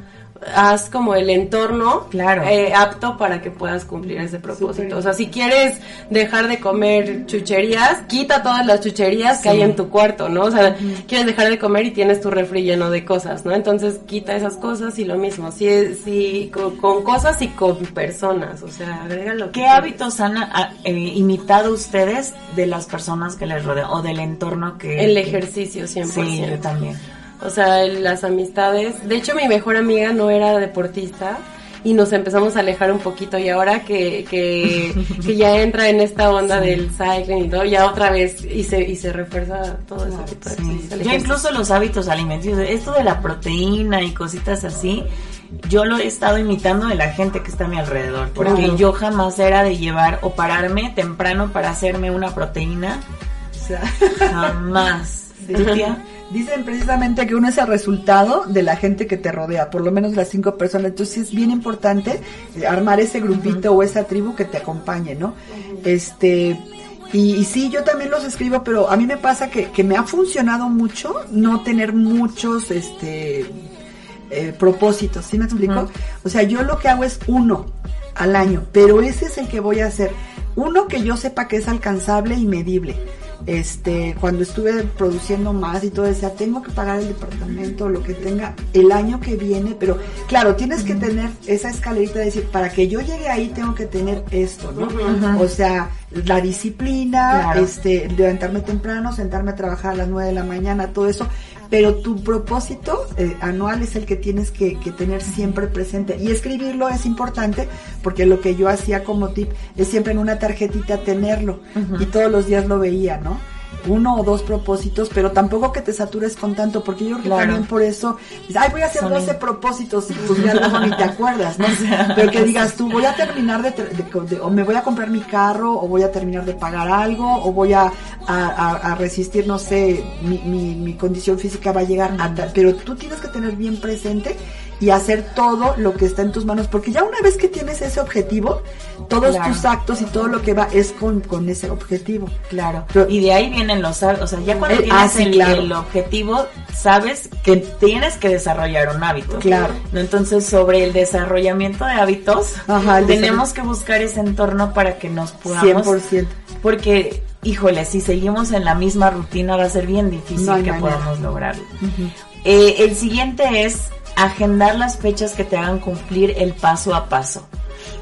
B: haz como el entorno
A: Claro.
B: eh, apto para que puedas cumplir ese propósito. O sea, si quieres dejar de comer chucherías, quita todas las chucherías que hay en tu cuarto, ¿no? O sea, quieres dejar de comer y tienes tu refri lleno de cosas, ¿no? Entonces quita esas cosas y lo mismo, si, si con, con cosas y con personas, o sea, agrega lo que
A: ¿Qué hábitos han ah, eh, imitado ustedes de las personas que les rodean o del entorno que...
B: El
A: que-
B: ejercicio 100%.
A: Sí, yo también.
B: O sea, las amistades. De hecho, mi mejor amiga no era deportista y nos empezamos a alejar un poquito. Y ahora que, que, que ya entra en esta onda del cycling y todo, ya otra vez y se, y se refuerza todo ese tipo de
A: Sí.
B: cosas. Ejercicio.
A: incluso los hábitos alimenticios, esto de la proteína y cositas así, yo lo he estado imitando de la gente que está a mi alrededor, porque
C: Claro.
A: yo jamás era de llevar o pararme temprano para hacerme una proteína,
C: O sea,
A: jamás. Cintia.
C: Dicen precisamente que uno es el resultado de la gente que te rodea, por lo menos las cinco personas. Entonces es bien importante eh, armar ese grupito o esa tribu que te acompañe, ¿no? Este, y, y sí, yo también los escribo, pero a mí me pasa que, que me ha funcionado mucho no tener muchos, este, eh, propósitos, ¿sí me explico? O sea, yo lo que hago es uno al año, pero ese es el que voy a hacer. Uno que yo sepa que es alcanzable y medible. Este, cuando estuve produciendo más y todo, decía, tengo que pagar el departamento, lo que tenga el año que viene, pero claro, tienes que tener esa escalerita de decir, para que yo llegue ahí tengo que tener esto, ¿no? O sea, la disciplina,
A: Claro.
C: este, levantarme temprano, sentarme a trabajar a las 9 de la mañana, todo eso, pero tu propósito eh, anual es el que tienes que, que tener siempre presente. Y escribirlo es importante porque lo que yo hacía como tip es siempre en una tarjetita tenerlo y todos los días lo veía, ¿no? Uno o dos propósitos, pero tampoco que te satures con tanto, porque yo creo que
A: Claro.
C: también por eso, ay, voy a hacer
A: Son
C: 12
A: in-
C: propósitos pues ya luego ni te acuerdas, ¿no? Pero que digas tú, voy a terminar de, de- de- o me voy a comprar mi carro, o voy a terminar de pagar algo, o voy a, a, a- a resistir, no sé, mi, mi, mi condición física va a llegar a pero tú tienes que tener bien presente y hacer todo lo que está en tus manos, porque ya una vez que tienes ese objetivo, todos
A: Claro.
C: tus actos y todo lo que va es con, con ese objetivo.
A: Claro.
C: Pero-
A: y de ahí vienen los hábitos. O sea, ya cuando
C: Eh,
A: tienes
C: ah, sí,
A: el,
C: claro.
A: el objetivo, sabes que tienes que desarrollar un hábito.
C: Claro.
A: ¿no? Entonces, sobre el desarrollamiento de hábitos,
C: Ajá,
A: tenemos que buscar ese entorno para que nos podamos.
C: 100%.
A: Porque, híjole, si seguimos en la misma rutina va a ser bien difícil
C: No
A: que
C: manera.
A: podamos lograrlo. Eh, el siguiente es agendar las fechas que te hagan cumplir el paso a paso.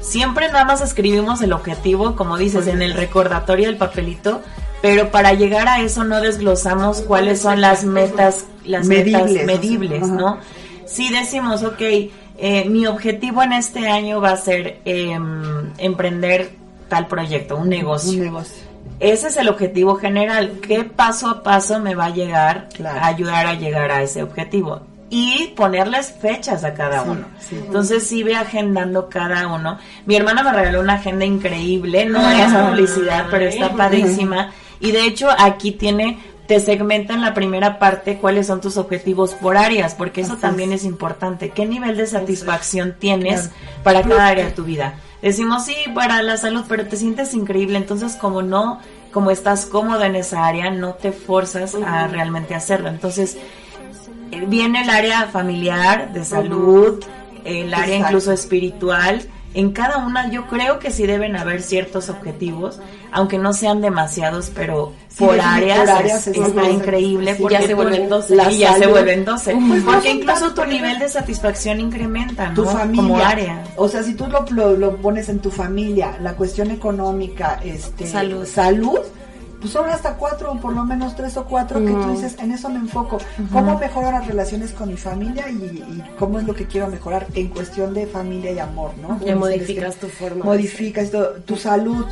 A: Siempre nada más escribimos el objetivo, como dices, en el recordatorio del papelito, pero para llegar a eso no desglosamos cuáles son las metas, las
C: Medibles,
A: metas medibles. ¿no? Si decimos, ok, eh, mi objetivo en este año va a ser em, emprender tal proyecto, un negocio.
C: Un negocio.
A: Ese es el objetivo general. ¿Qué paso a paso me va a llegar
C: Claro.
A: a ayudar a llegar a ese objetivo? Y ponerles fechas a cada
C: Sí,
A: uno.
C: sí.
A: Entonces sí ve agendando cada uno. Mi hermana me regaló una agenda increíble, no es publicidad, pero está padrísima. Y de hecho aquí tiene, te segmenta en la primera parte cuáles son tus objetivos por áreas, porque eso
C: Así
A: también es importante. ¿Qué nivel de satisfacción tienes para cada área de tu vida? Decimos sí para la salud, pero te sientes increíble, entonces como no, como estás cómodo en esa área, no te forzas a realmente hacerlo. Entonces viene el área familiar, de salud, el área
C: Exacto.
A: incluso espiritual. En cada una yo creo que sí deben haber ciertos objetivos, aunque no sean demasiados, pero
C: Sí,
A: por áreas,
C: por áreas
A: es-
C: es
A: está increíble.
C: sí,
A: porque
B: ya se vuelven 12.
C: La
A: y ya se vuelven 12.
C: Pues no
A: porque incluso tu nivel de satisfacción incrementa, ¿no?
C: tu familia,
A: Como área.
C: o sea, si tú lo, lo, lo pones en tu familia, la cuestión económica, este,
B: Salud.
C: salud, pues son hasta cuatro, o por lo menos tres o cuatro, que tú dices, en eso me enfoco. ¿Cómo mejoro las relaciones con mi familia y, y cómo es lo que quiero mejorar en cuestión de familia y amor, ¿no?
B: Ya modificas
C: dices
B: tu forma
C: Modificas todo, tu salud,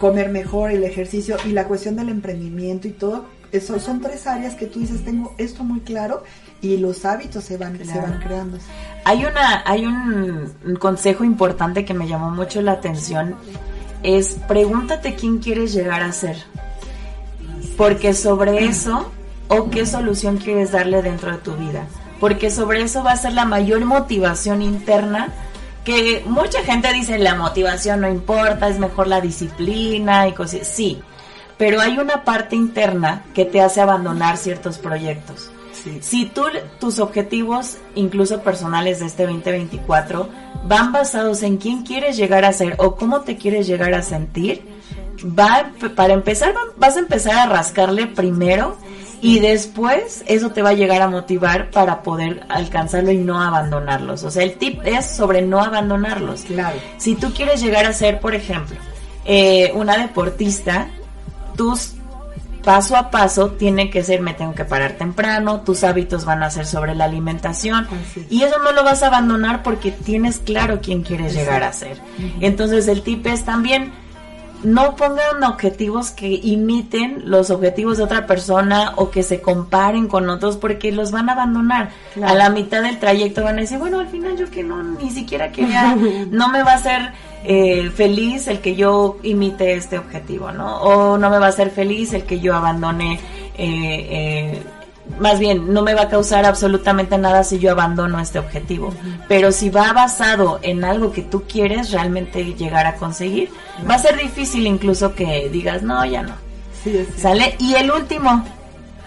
C: comer mejor, el ejercicio y la cuestión del emprendimiento y todo. Eso son tres áreas que tú dices, tengo esto muy claro y los hábitos se van, se van creando.
A: Hay una, hay un, un consejo importante que me llamó mucho la atención, es pregúntate quién quieres llegar a ser. Porque sobre eso, o qué solución quieres darle dentro de tu vida. Porque sobre eso va a ser la mayor motivación interna que mucha gente dice la motivación no importa, es mejor la disciplina y cosas. Sí, pero hay una parte interna que te hace abandonar ciertos proyectos.
C: Sí.
A: Si tú, tus objetivos, incluso personales de este 2024, van basados en quién quieres llegar a ser o cómo te quieres llegar a sentir, va, para empezar, va- vas a empezar a rascarle primero y después eso te va a llegar a motivar para poder alcanzarlo y no abandonarlos. O sea, el tip es sobre no abandonarlos.
C: Claro.
A: Si tú quieres llegar a ser, por ejemplo, eh, una deportista, tus paso a paso tiene que ser, me tengo que parar temprano, tus hábitos van a ser sobre la alimentación
C: Así
A: y eso no lo vas a abandonar porque tienes claro quién quieres llegar a ser. Entonces el tip es también no pongan objetivos que imiten los objetivos de otra persona o que se comparen con otros porque los van a abandonar.
C: Claro.
A: A la mitad del trayecto van a decir, bueno, al final yo que no, ni siquiera quería, no me va a hacer eh, feliz el que yo imite este objetivo, ¿no? O no me va a hacer feliz el que yo abandone eh, eh, más bien, no me va a causar absolutamente nada si yo abandono este objetivo. Pero si va basado en algo que tú quieres realmente llegar a conseguir, va a ser difícil incluso que digas, no, ya no.
C: Sí,
A: ¿Sale? Y el último,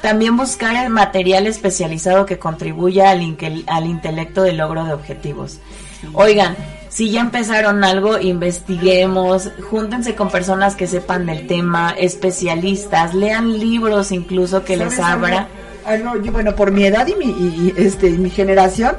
A: también buscar el material especializado que contribuya al, inque- al intelecto del logro de objetivos. Oigan, si ya empezaron algo, investiguemos, júntense con personas que sepan del tema, especialistas, lean libros incluso que les
C: ¿Sabes
A: abra.
C: algo? Algo, yo, bueno, por mi edad y mi, y- este, y mi generación,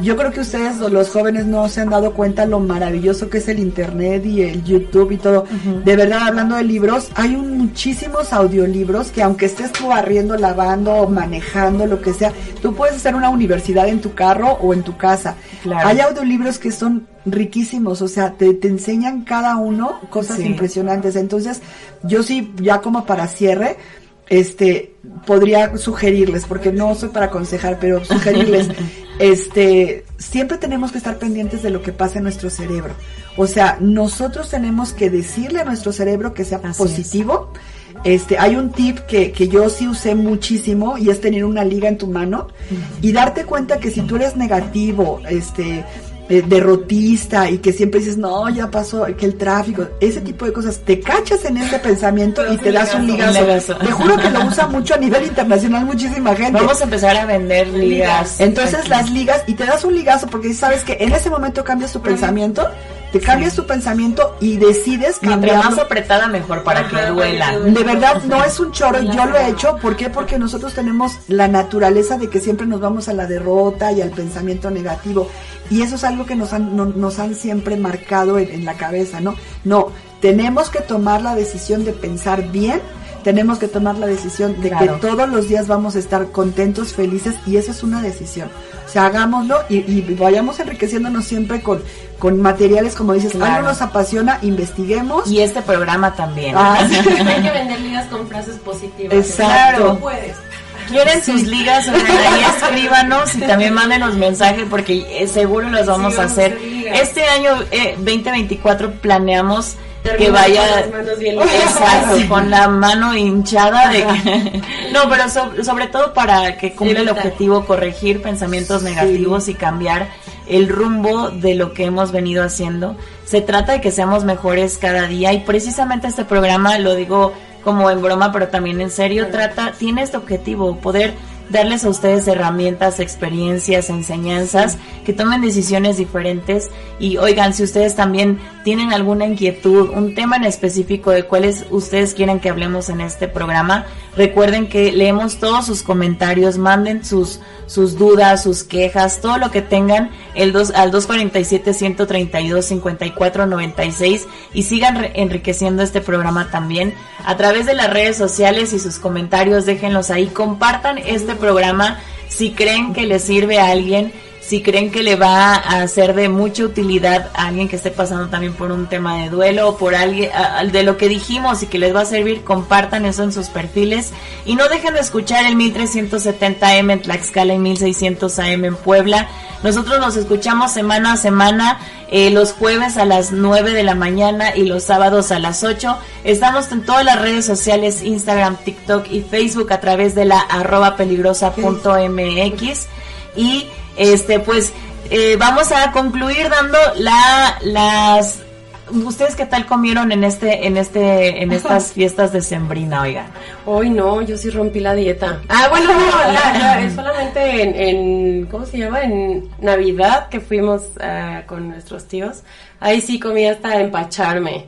C: yo creo que ustedes, los jóvenes, no se han dado cuenta lo maravilloso que es el Internet y el YouTube y todo. De verdad, hablando de libros, hay un- muchísimos audiolibros que aunque estés tú barriendo, lavando, manejando, lo que sea, tú puedes hacer una universidad en tu carro o en tu casa.
A: Claro.
C: Hay audiolibros que son riquísimos, o sea, te, te enseñan cada uno cosas
A: Sí.
C: impresionantes. Entonces, yo sí, ya como para cierre, este, podría sugerirles, porque no soy para aconsejar, pero sugerirles, este, siempre tenemos que estar pendientes de lo que pasa en nuestro cerebro. O sea, nosotros tenemos que decirle a nuestro cerebro que sea
A: Así
C: positivo. Este, hay un tip que, que yo sí usé muchísimo y es tener una liga en tu mano y darte cuenta que si tú eres negativo, este, derrotista y que siempre dices, no, ya pasó, que el tráfico, ese tipo de cosas, te cachas en ese pensamiento y te das un ligazo.
A: Un ligazo.
C: Te juro que lo usa mucho a nivel internacional muchísima gente.
A: Vamos a empezar a vender ligas.
C: Entonces
A: Aquí.
C: las ligas y te das un ligazo porque sabes que en ese momento cambias tu pensamiento, te cambias tu pensamiento y decides
A: Mientras más apretada mejor para que duela.
C: De verdad, no es un choro, yo lo he hecho. ¿Por qué? Porque nosotros tenemos la naturaleza de que siempre nos vamos a la derrota y al pensamiento negativo. Y eso es algo que nos han, no- nos han siempre marcado en, en la cabeza, ¿no? No, tenemos que tomar la decisión de pensar bien. Tenemos que tomar la decisión de
A: Claro.
C: que todos los días vamos a estar contentos, felices, y eso es una decisión. O sea, hagámoslo y, y vayamos enriqueciéndonos siempre con, con materiales, como dices,
A: Claro.
C: algo nos apasiona, investiguemos.
A: Y este programa también.
C: Ah, sí.
B: Hay que vender ligas con frases positivas.
C: Exacto.
B: Tú puedes.
A: ¿Quieren sus ligas? Ahí escríbanos y también mándenos mensaje porque eh, seguro los vamos
B: Sí,
A: a
B: vamos a
A: hacer.
B: ligas.
A: Este año eh, 2024 planeamos que vaya
B: con las manos bien
A: exacto, con la mano hinchada de que- no, pero so- sobre todo para que cumpla el objetivo corregir pensamientos negativos y cambiar el rumbo de lo que hemos venido haciendo. Se trata de que seamos mejores cada día y precisamente este programa lo digo como en broma, pero también en serio, trata tiene este objetivo, poder darles a ustedes herramientas, experiencias, enseñanzas, que tomen decisiones diferentes. Y oigan, si ustedes también tienen alguna inquietud, un tema en específico de cuáles ustedes quieren que hablemos en este programa, recuerden que leemos todos sus comentarios, manden sus sus dudas, sus quejas, todo lo que tengan el dos, al 247 132 54 96 y sigan enriqueciendo este programa también. A través de las redes sociales y sus comentarios, déjenlos ahí, compartan este programa si creen que le sirve a alguien, si creen que le va a ser de mucha utilidad a alguien que esté pasando también por un tema de duelo o por alguien de lo que dijimos y que les va a servir, compartan eso en sus perfiles y no dejen de escuchar el 1370M en Tlaxcala y 1600 AM en Puebla. Nosotros nos escuchamos semana a semana, eh, los jueves a las 9 de la mañana y los sábados a las 8. Estamos en todas las redes sociales, Instagram, TikTok y Facebook a través de la arroba peligrosa.mx y este pues eh, vamos a concluir dando la las ustedes qué tal comieron en este en este en estas fiestas de sembrina oigan
B: Hoy no, yo sí rompí la dieta. Ah, bueno, no, la- la- es solamente en, en, ¿cómo se llama? En Navidad que fuimos ah, con nuestros tíos. Ahí sí comí hasta empacharme.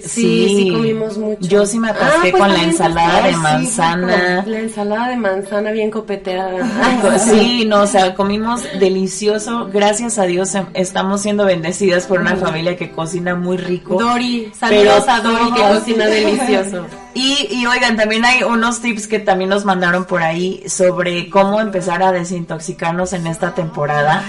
B: Sí, sí, comimos mucho.
A: yo sí me atasqué
B: Ah, pues
A: con la ensalada de manzana
B: La ensalada de manzana bien copeteada.
A: Sí, no, o sea, comimos delicioso. Gracias a Dios em- estamos siendo bendecidas por una familia que cocina muy rico.
B: Dori, saludos a Dori que cocina delicioso.
A: Y, y oigan, también hay unos tips que también nos mandaron por ahí sobre cómo empezar a desintoxicarnos en esta temporada.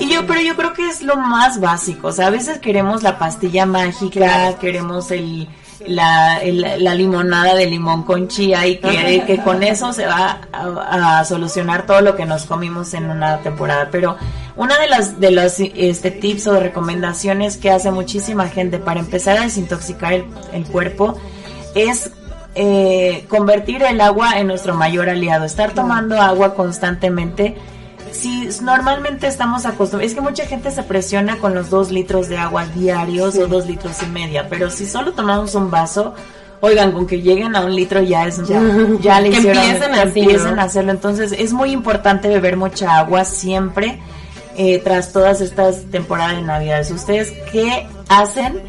A: Y yo, pero yo creo que es lo más básico. O sea, a veces queremos la pastilla mágica, queremos el, la, el- la limonada de limón con chía y que, que con eso se va a, a solucionar todo lo que nos comimos en una temporada. Pero una de las de los este, tips o recomendaciones que hace muchísima gente para empezar a desintoxicar el, el cuerpo es eh, convertir el agua en nuestro mayor aliado, estar tomando agua constantemente. Si normalmente estamos acostumbrados, es que mucha gente se presiona con los dos litros de agua diarios o dos litros y media, pero si solo tomamos un vaso, oigan, con que lleguen a un litro ya es, ya, ya le
B: Que
A: hicieron,
B: empiecen
A: que
B: así,
A: empiecen
B: ¿no?
A: a hacerlo. Entonces es muy importante beber mucha agua siempre eh, tras todas estas temporadas de Navidades. ¿Ustedes qué hacen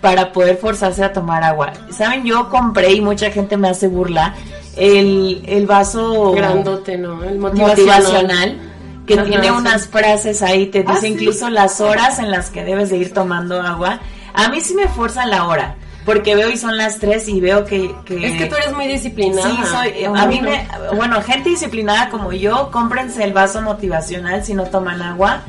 A: para poder forzarse a tomar agua? Saben, yo compré y mucha gente me hace burla el, el vaso
B: Grandote, ¿no? El motivacional.
A: motivacional que
B: Ajá,
A: tiene
B: sí.
A: unas frases ahí, te
C: Ah,
A: dice
C: sí.
A: incluso las horas en las que debes de ir tomando agua. A mí sí me fuerza la hora, porque veo y son las 3 y veo que... que
B: Es que tú eres muy disciplinada.
A: Sí, soy, a mí me, bueno, gente disciplinada como yo, cómprense el vaso motivacional si no toman agua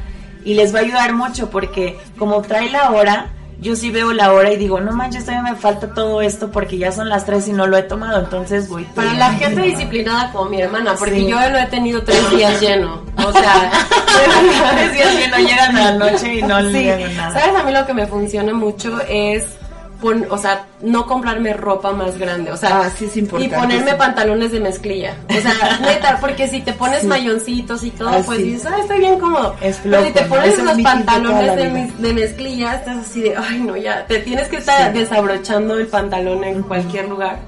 A: y les va a ayudar mucho porque como trae la hora, yo sí veo la hora y digo, no manches, todavía me falta todo esto porque ya son las 3 y no lo he tomado, entonces voy.
B: Para la gente disciplinada como mi hermana, porque
A: Sí.
B: yo lo he tenido tres días lleno. O sea,
A: Tres días que no llegan a la noche y no le
B: Sí.
A: llegan nada.
B: ¿Sabes? A mí lo que me funciona mucho es, pon- o sea, no comprarme ropa más grande. O sea,
C: Ah, sí, es importante,
B: y ponerme
C: sí.
B: pantalones de mezclilla. O sea, neta, porque si te pones mayoncitos y todo,
C: Ah,
B: pues dices, ah, estoy bien cómodo.
A: Es
B: Pero si te
A: flojo, ¿no?
B: pones
C: de toda
B: pantalones de, mis- de mezclilla, estás así de, ay, no, ya, te tienes que estar desabrochando el pantalón en cualquier lugar.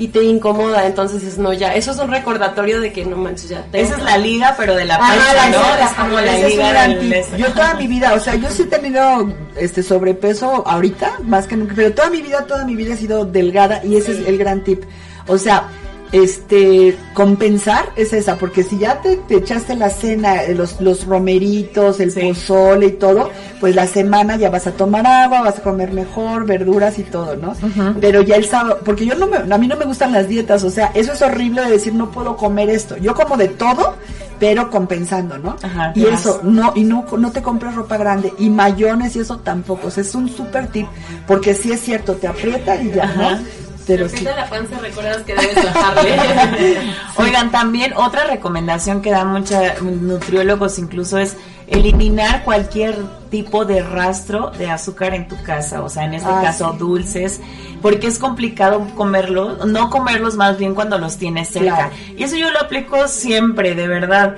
B: Y te incomoda, entonces es no ya. Eso es un recordatorio de que no manches ya. tengo
A: Esa es la liga, pero de la
B: Ajá,
A: panza,
B: la
A: ¿no? es como la liga del...
C: tip. Yo toda mi vida, o sea, yo sí he tenido este sobrepeso ahorita, más que nunca, pero toda mi vida, toda mi vida he sido delgada y ese es el gran tip. O sea, este, compensar es esa, porque si ya te, te echaste la cena, eh, los, los romeritos, el
A: Sí.
C: pozole y todo, pues la semana ya vas a tomar agua, vas a comer mejor, verduras y todo, ¿no? Pero ya el sábado, porque yo no me, a mí no me gustan las dietas, o sea, eso es horrible de decir no puedo comer esto. Yo como de todo, pero compensando, ¿no?
A: Ajá,
C: y eso, no, y no, no te compres ropa grande, y mayones y eso tampoco, o sea, es un súper tip, porque sí es cierto, te aprieta y ya,
A: Ajá.
C: ¿no? Pero sí.
B: Aprieta la panza, recuerdas que debes bajarle.
A: Oigan, también otra recomendación que dan muchos nutriólogos incluso es eliminar cualquier tipo de rastro de azúcar en tu casa, o sea, en este
C: Ah,
A: caso
C: sí.
A: dulces, porque es complicado comerlos, no comerlos más bien cuando los tienes cerca.
C: Claro.
A: Y eso yo lo aplico siempre, de verdad.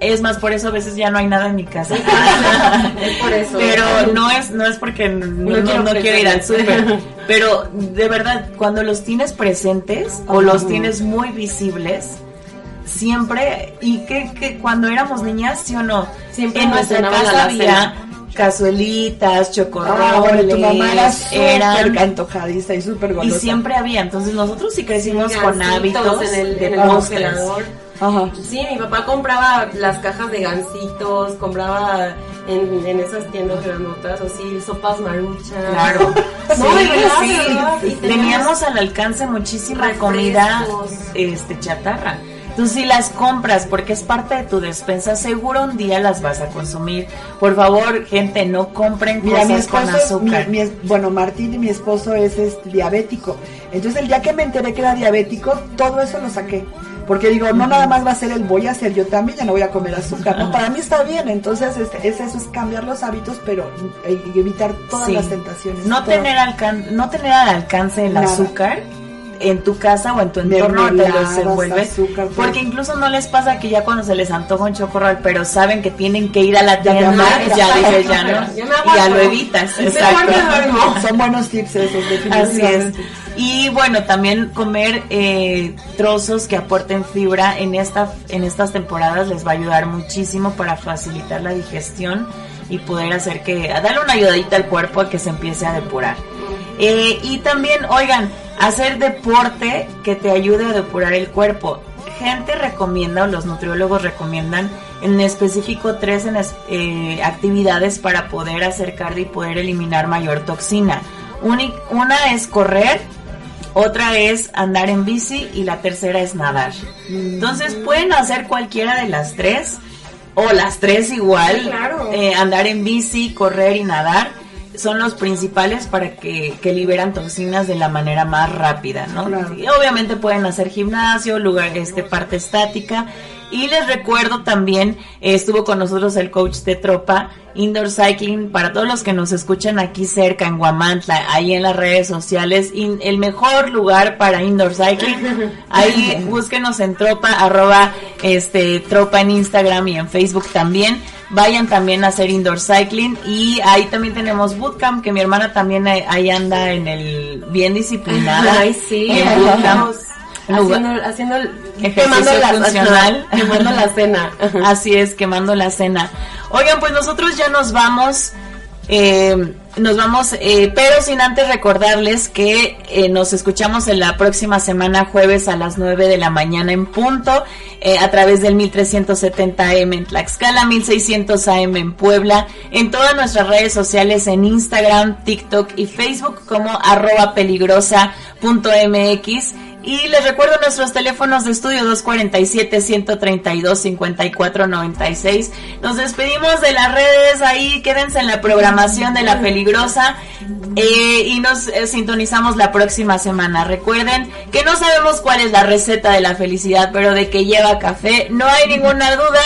A: Es más, por eso a veces ya no hay nada en mi casa.
B: es por eso.
A: Pero no es, no es porque no, no-
B: quiero
A: no quiero ir al súper. Pero de verdad, cuando los tienes presentes o los tienes muy visibles, siempre, y que, que cuando éramos niñas, sí o no,
B: Siempre
A: en nuestra casa
B: la
A: había cazuelitas, chocorroles,
C: Ah, bueno, tu mamá era súper antojadiza y súper
A: y siempre había, entonces nosotros sí crecimos con hábitos
B: en el,
A: de
B: en el
A: postres.
B: congelador.
C: Ajá.
B: Sí, mi papá compraba las cajas de gancitos, compraba en, en esas tiendas granotas, así, sopas maruchas.
A: Claro.
B: No,
A: Sí,
B: de verdad,
A: sí.
B: de verdad, y
A: Teníamos al alcance muchísima
B: refrescos.
A: comida este chatarra. Tú sí las compras porque es parte de tu despensa, seguro un día las vas a consumir. Por favor, gente, no compren
C: Mira, mi
A: cosas con
C: esposo,
A: azúcar.
C: mi es- bueno, Martín y mi esposo es este, diabético. Entonces el día que me enteré que era diabético, todo eso lo saqué. Porque digo, no nada más va a ser el voy a hacer, yo también ya no voy a comer azúcar, ¿no? Para mí está bien, entonces este, es eso, es cambiar los hábitos, pero eh, evitar todas
A: Sí.
C: las tentaciones.
A: no tener alcan no tener al alcance el
C: Nada.
A: azúcar en tu casa o en tu entorno te los
C: Mermeladas,
A: envuelve
C: azúcar, todo.
A: porque incluso no les pasa que ya cuando se les antoja un chocorrol pero saben que tienen que ir a la tienda
C: amarras.
A: ya dices ya no
B: ya aguanto.
A: lo evitas exacto.
C: Son buenos tips esos,
A: Así es. Y bueno, también comer eh, trozos que aporten fibra en, esta, en estas temporadas les va a ayudar muchísimo para facilitar la digestión y poder hacer que, darle una ayudadita al cuerpo a que se empiece a depurar. Eh, y también, oigan, hacer deporte que te ayude a depurar el cuerpo. Gente recomienda, o los nutriólogos recomiendan, en específico tres en eh, actividades para poder hacer cardio y poder eliminar mayor toxina. Una es correr, otra es andar en bici y la tercera es nadar. Entonces pueden hacer cualquiera de las tres o las tres igual,
B: Sí, claro.
A: eh, andar en bici, correr y nadar. Son los principales para que, que liberan toxinas de la manera más rápida, ¿no?
C: Claro.
A: Y obviamente pueden hacer gimnasio, lugar, este, parte estática. Y les recuerdo también, eh, estuvo con nosotros el coach de tropa, Indoor Cycling, para todos los que nos escuchan aquí cerca, en Guamantla, ahí en las redes sociales, in- el mejor lugar para Indoor Cycling. Ahí búsquenos en tropa, arroba este, tropa en Instagram y en Facebook también. Vayan también a hacer Indoor Cycling y ahí también tenemos Bootcamp, que mi hermana también ahí anda en el bien disciplinada.
B: Ay, sí.
A: En Bootcamp.
B: Haciendo, haciendo,
A: Ejercicio
B: quemando la,
A: funcional.
B: quemando la cena.
A: Así es, quemando la cena. Oigan, pues nosotros ya nos vamos. Eh, nos vamos, eh, pero sin antes recordarles que eh, nos escuchamos en la próxima semana, jueves a las 9 de la mañana en punto, a través del 1370 AM en Tlaxcala, 1600 AM en Puebla, en todas nuestras redes sociales, en Instagram, TikTok y Facebook como arroba peligrosa.mx. Y les recuerdo nuestros teléfonos de estudio 247-132-5496. Nos despedimos de las redes ahí, quédense en la programación de La Peligrosa eh, y nos eh, sintonizamos la próxima semana. Recuerden que no sabemos cuál es la receta de la felicidad, pero de que lleva café, no hay ninguna duda.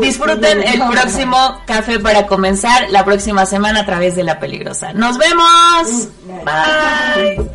A: Disfruten el próximo café para comenzar la próxima semana a través de La Peligrosa. Nos vemos. Bye.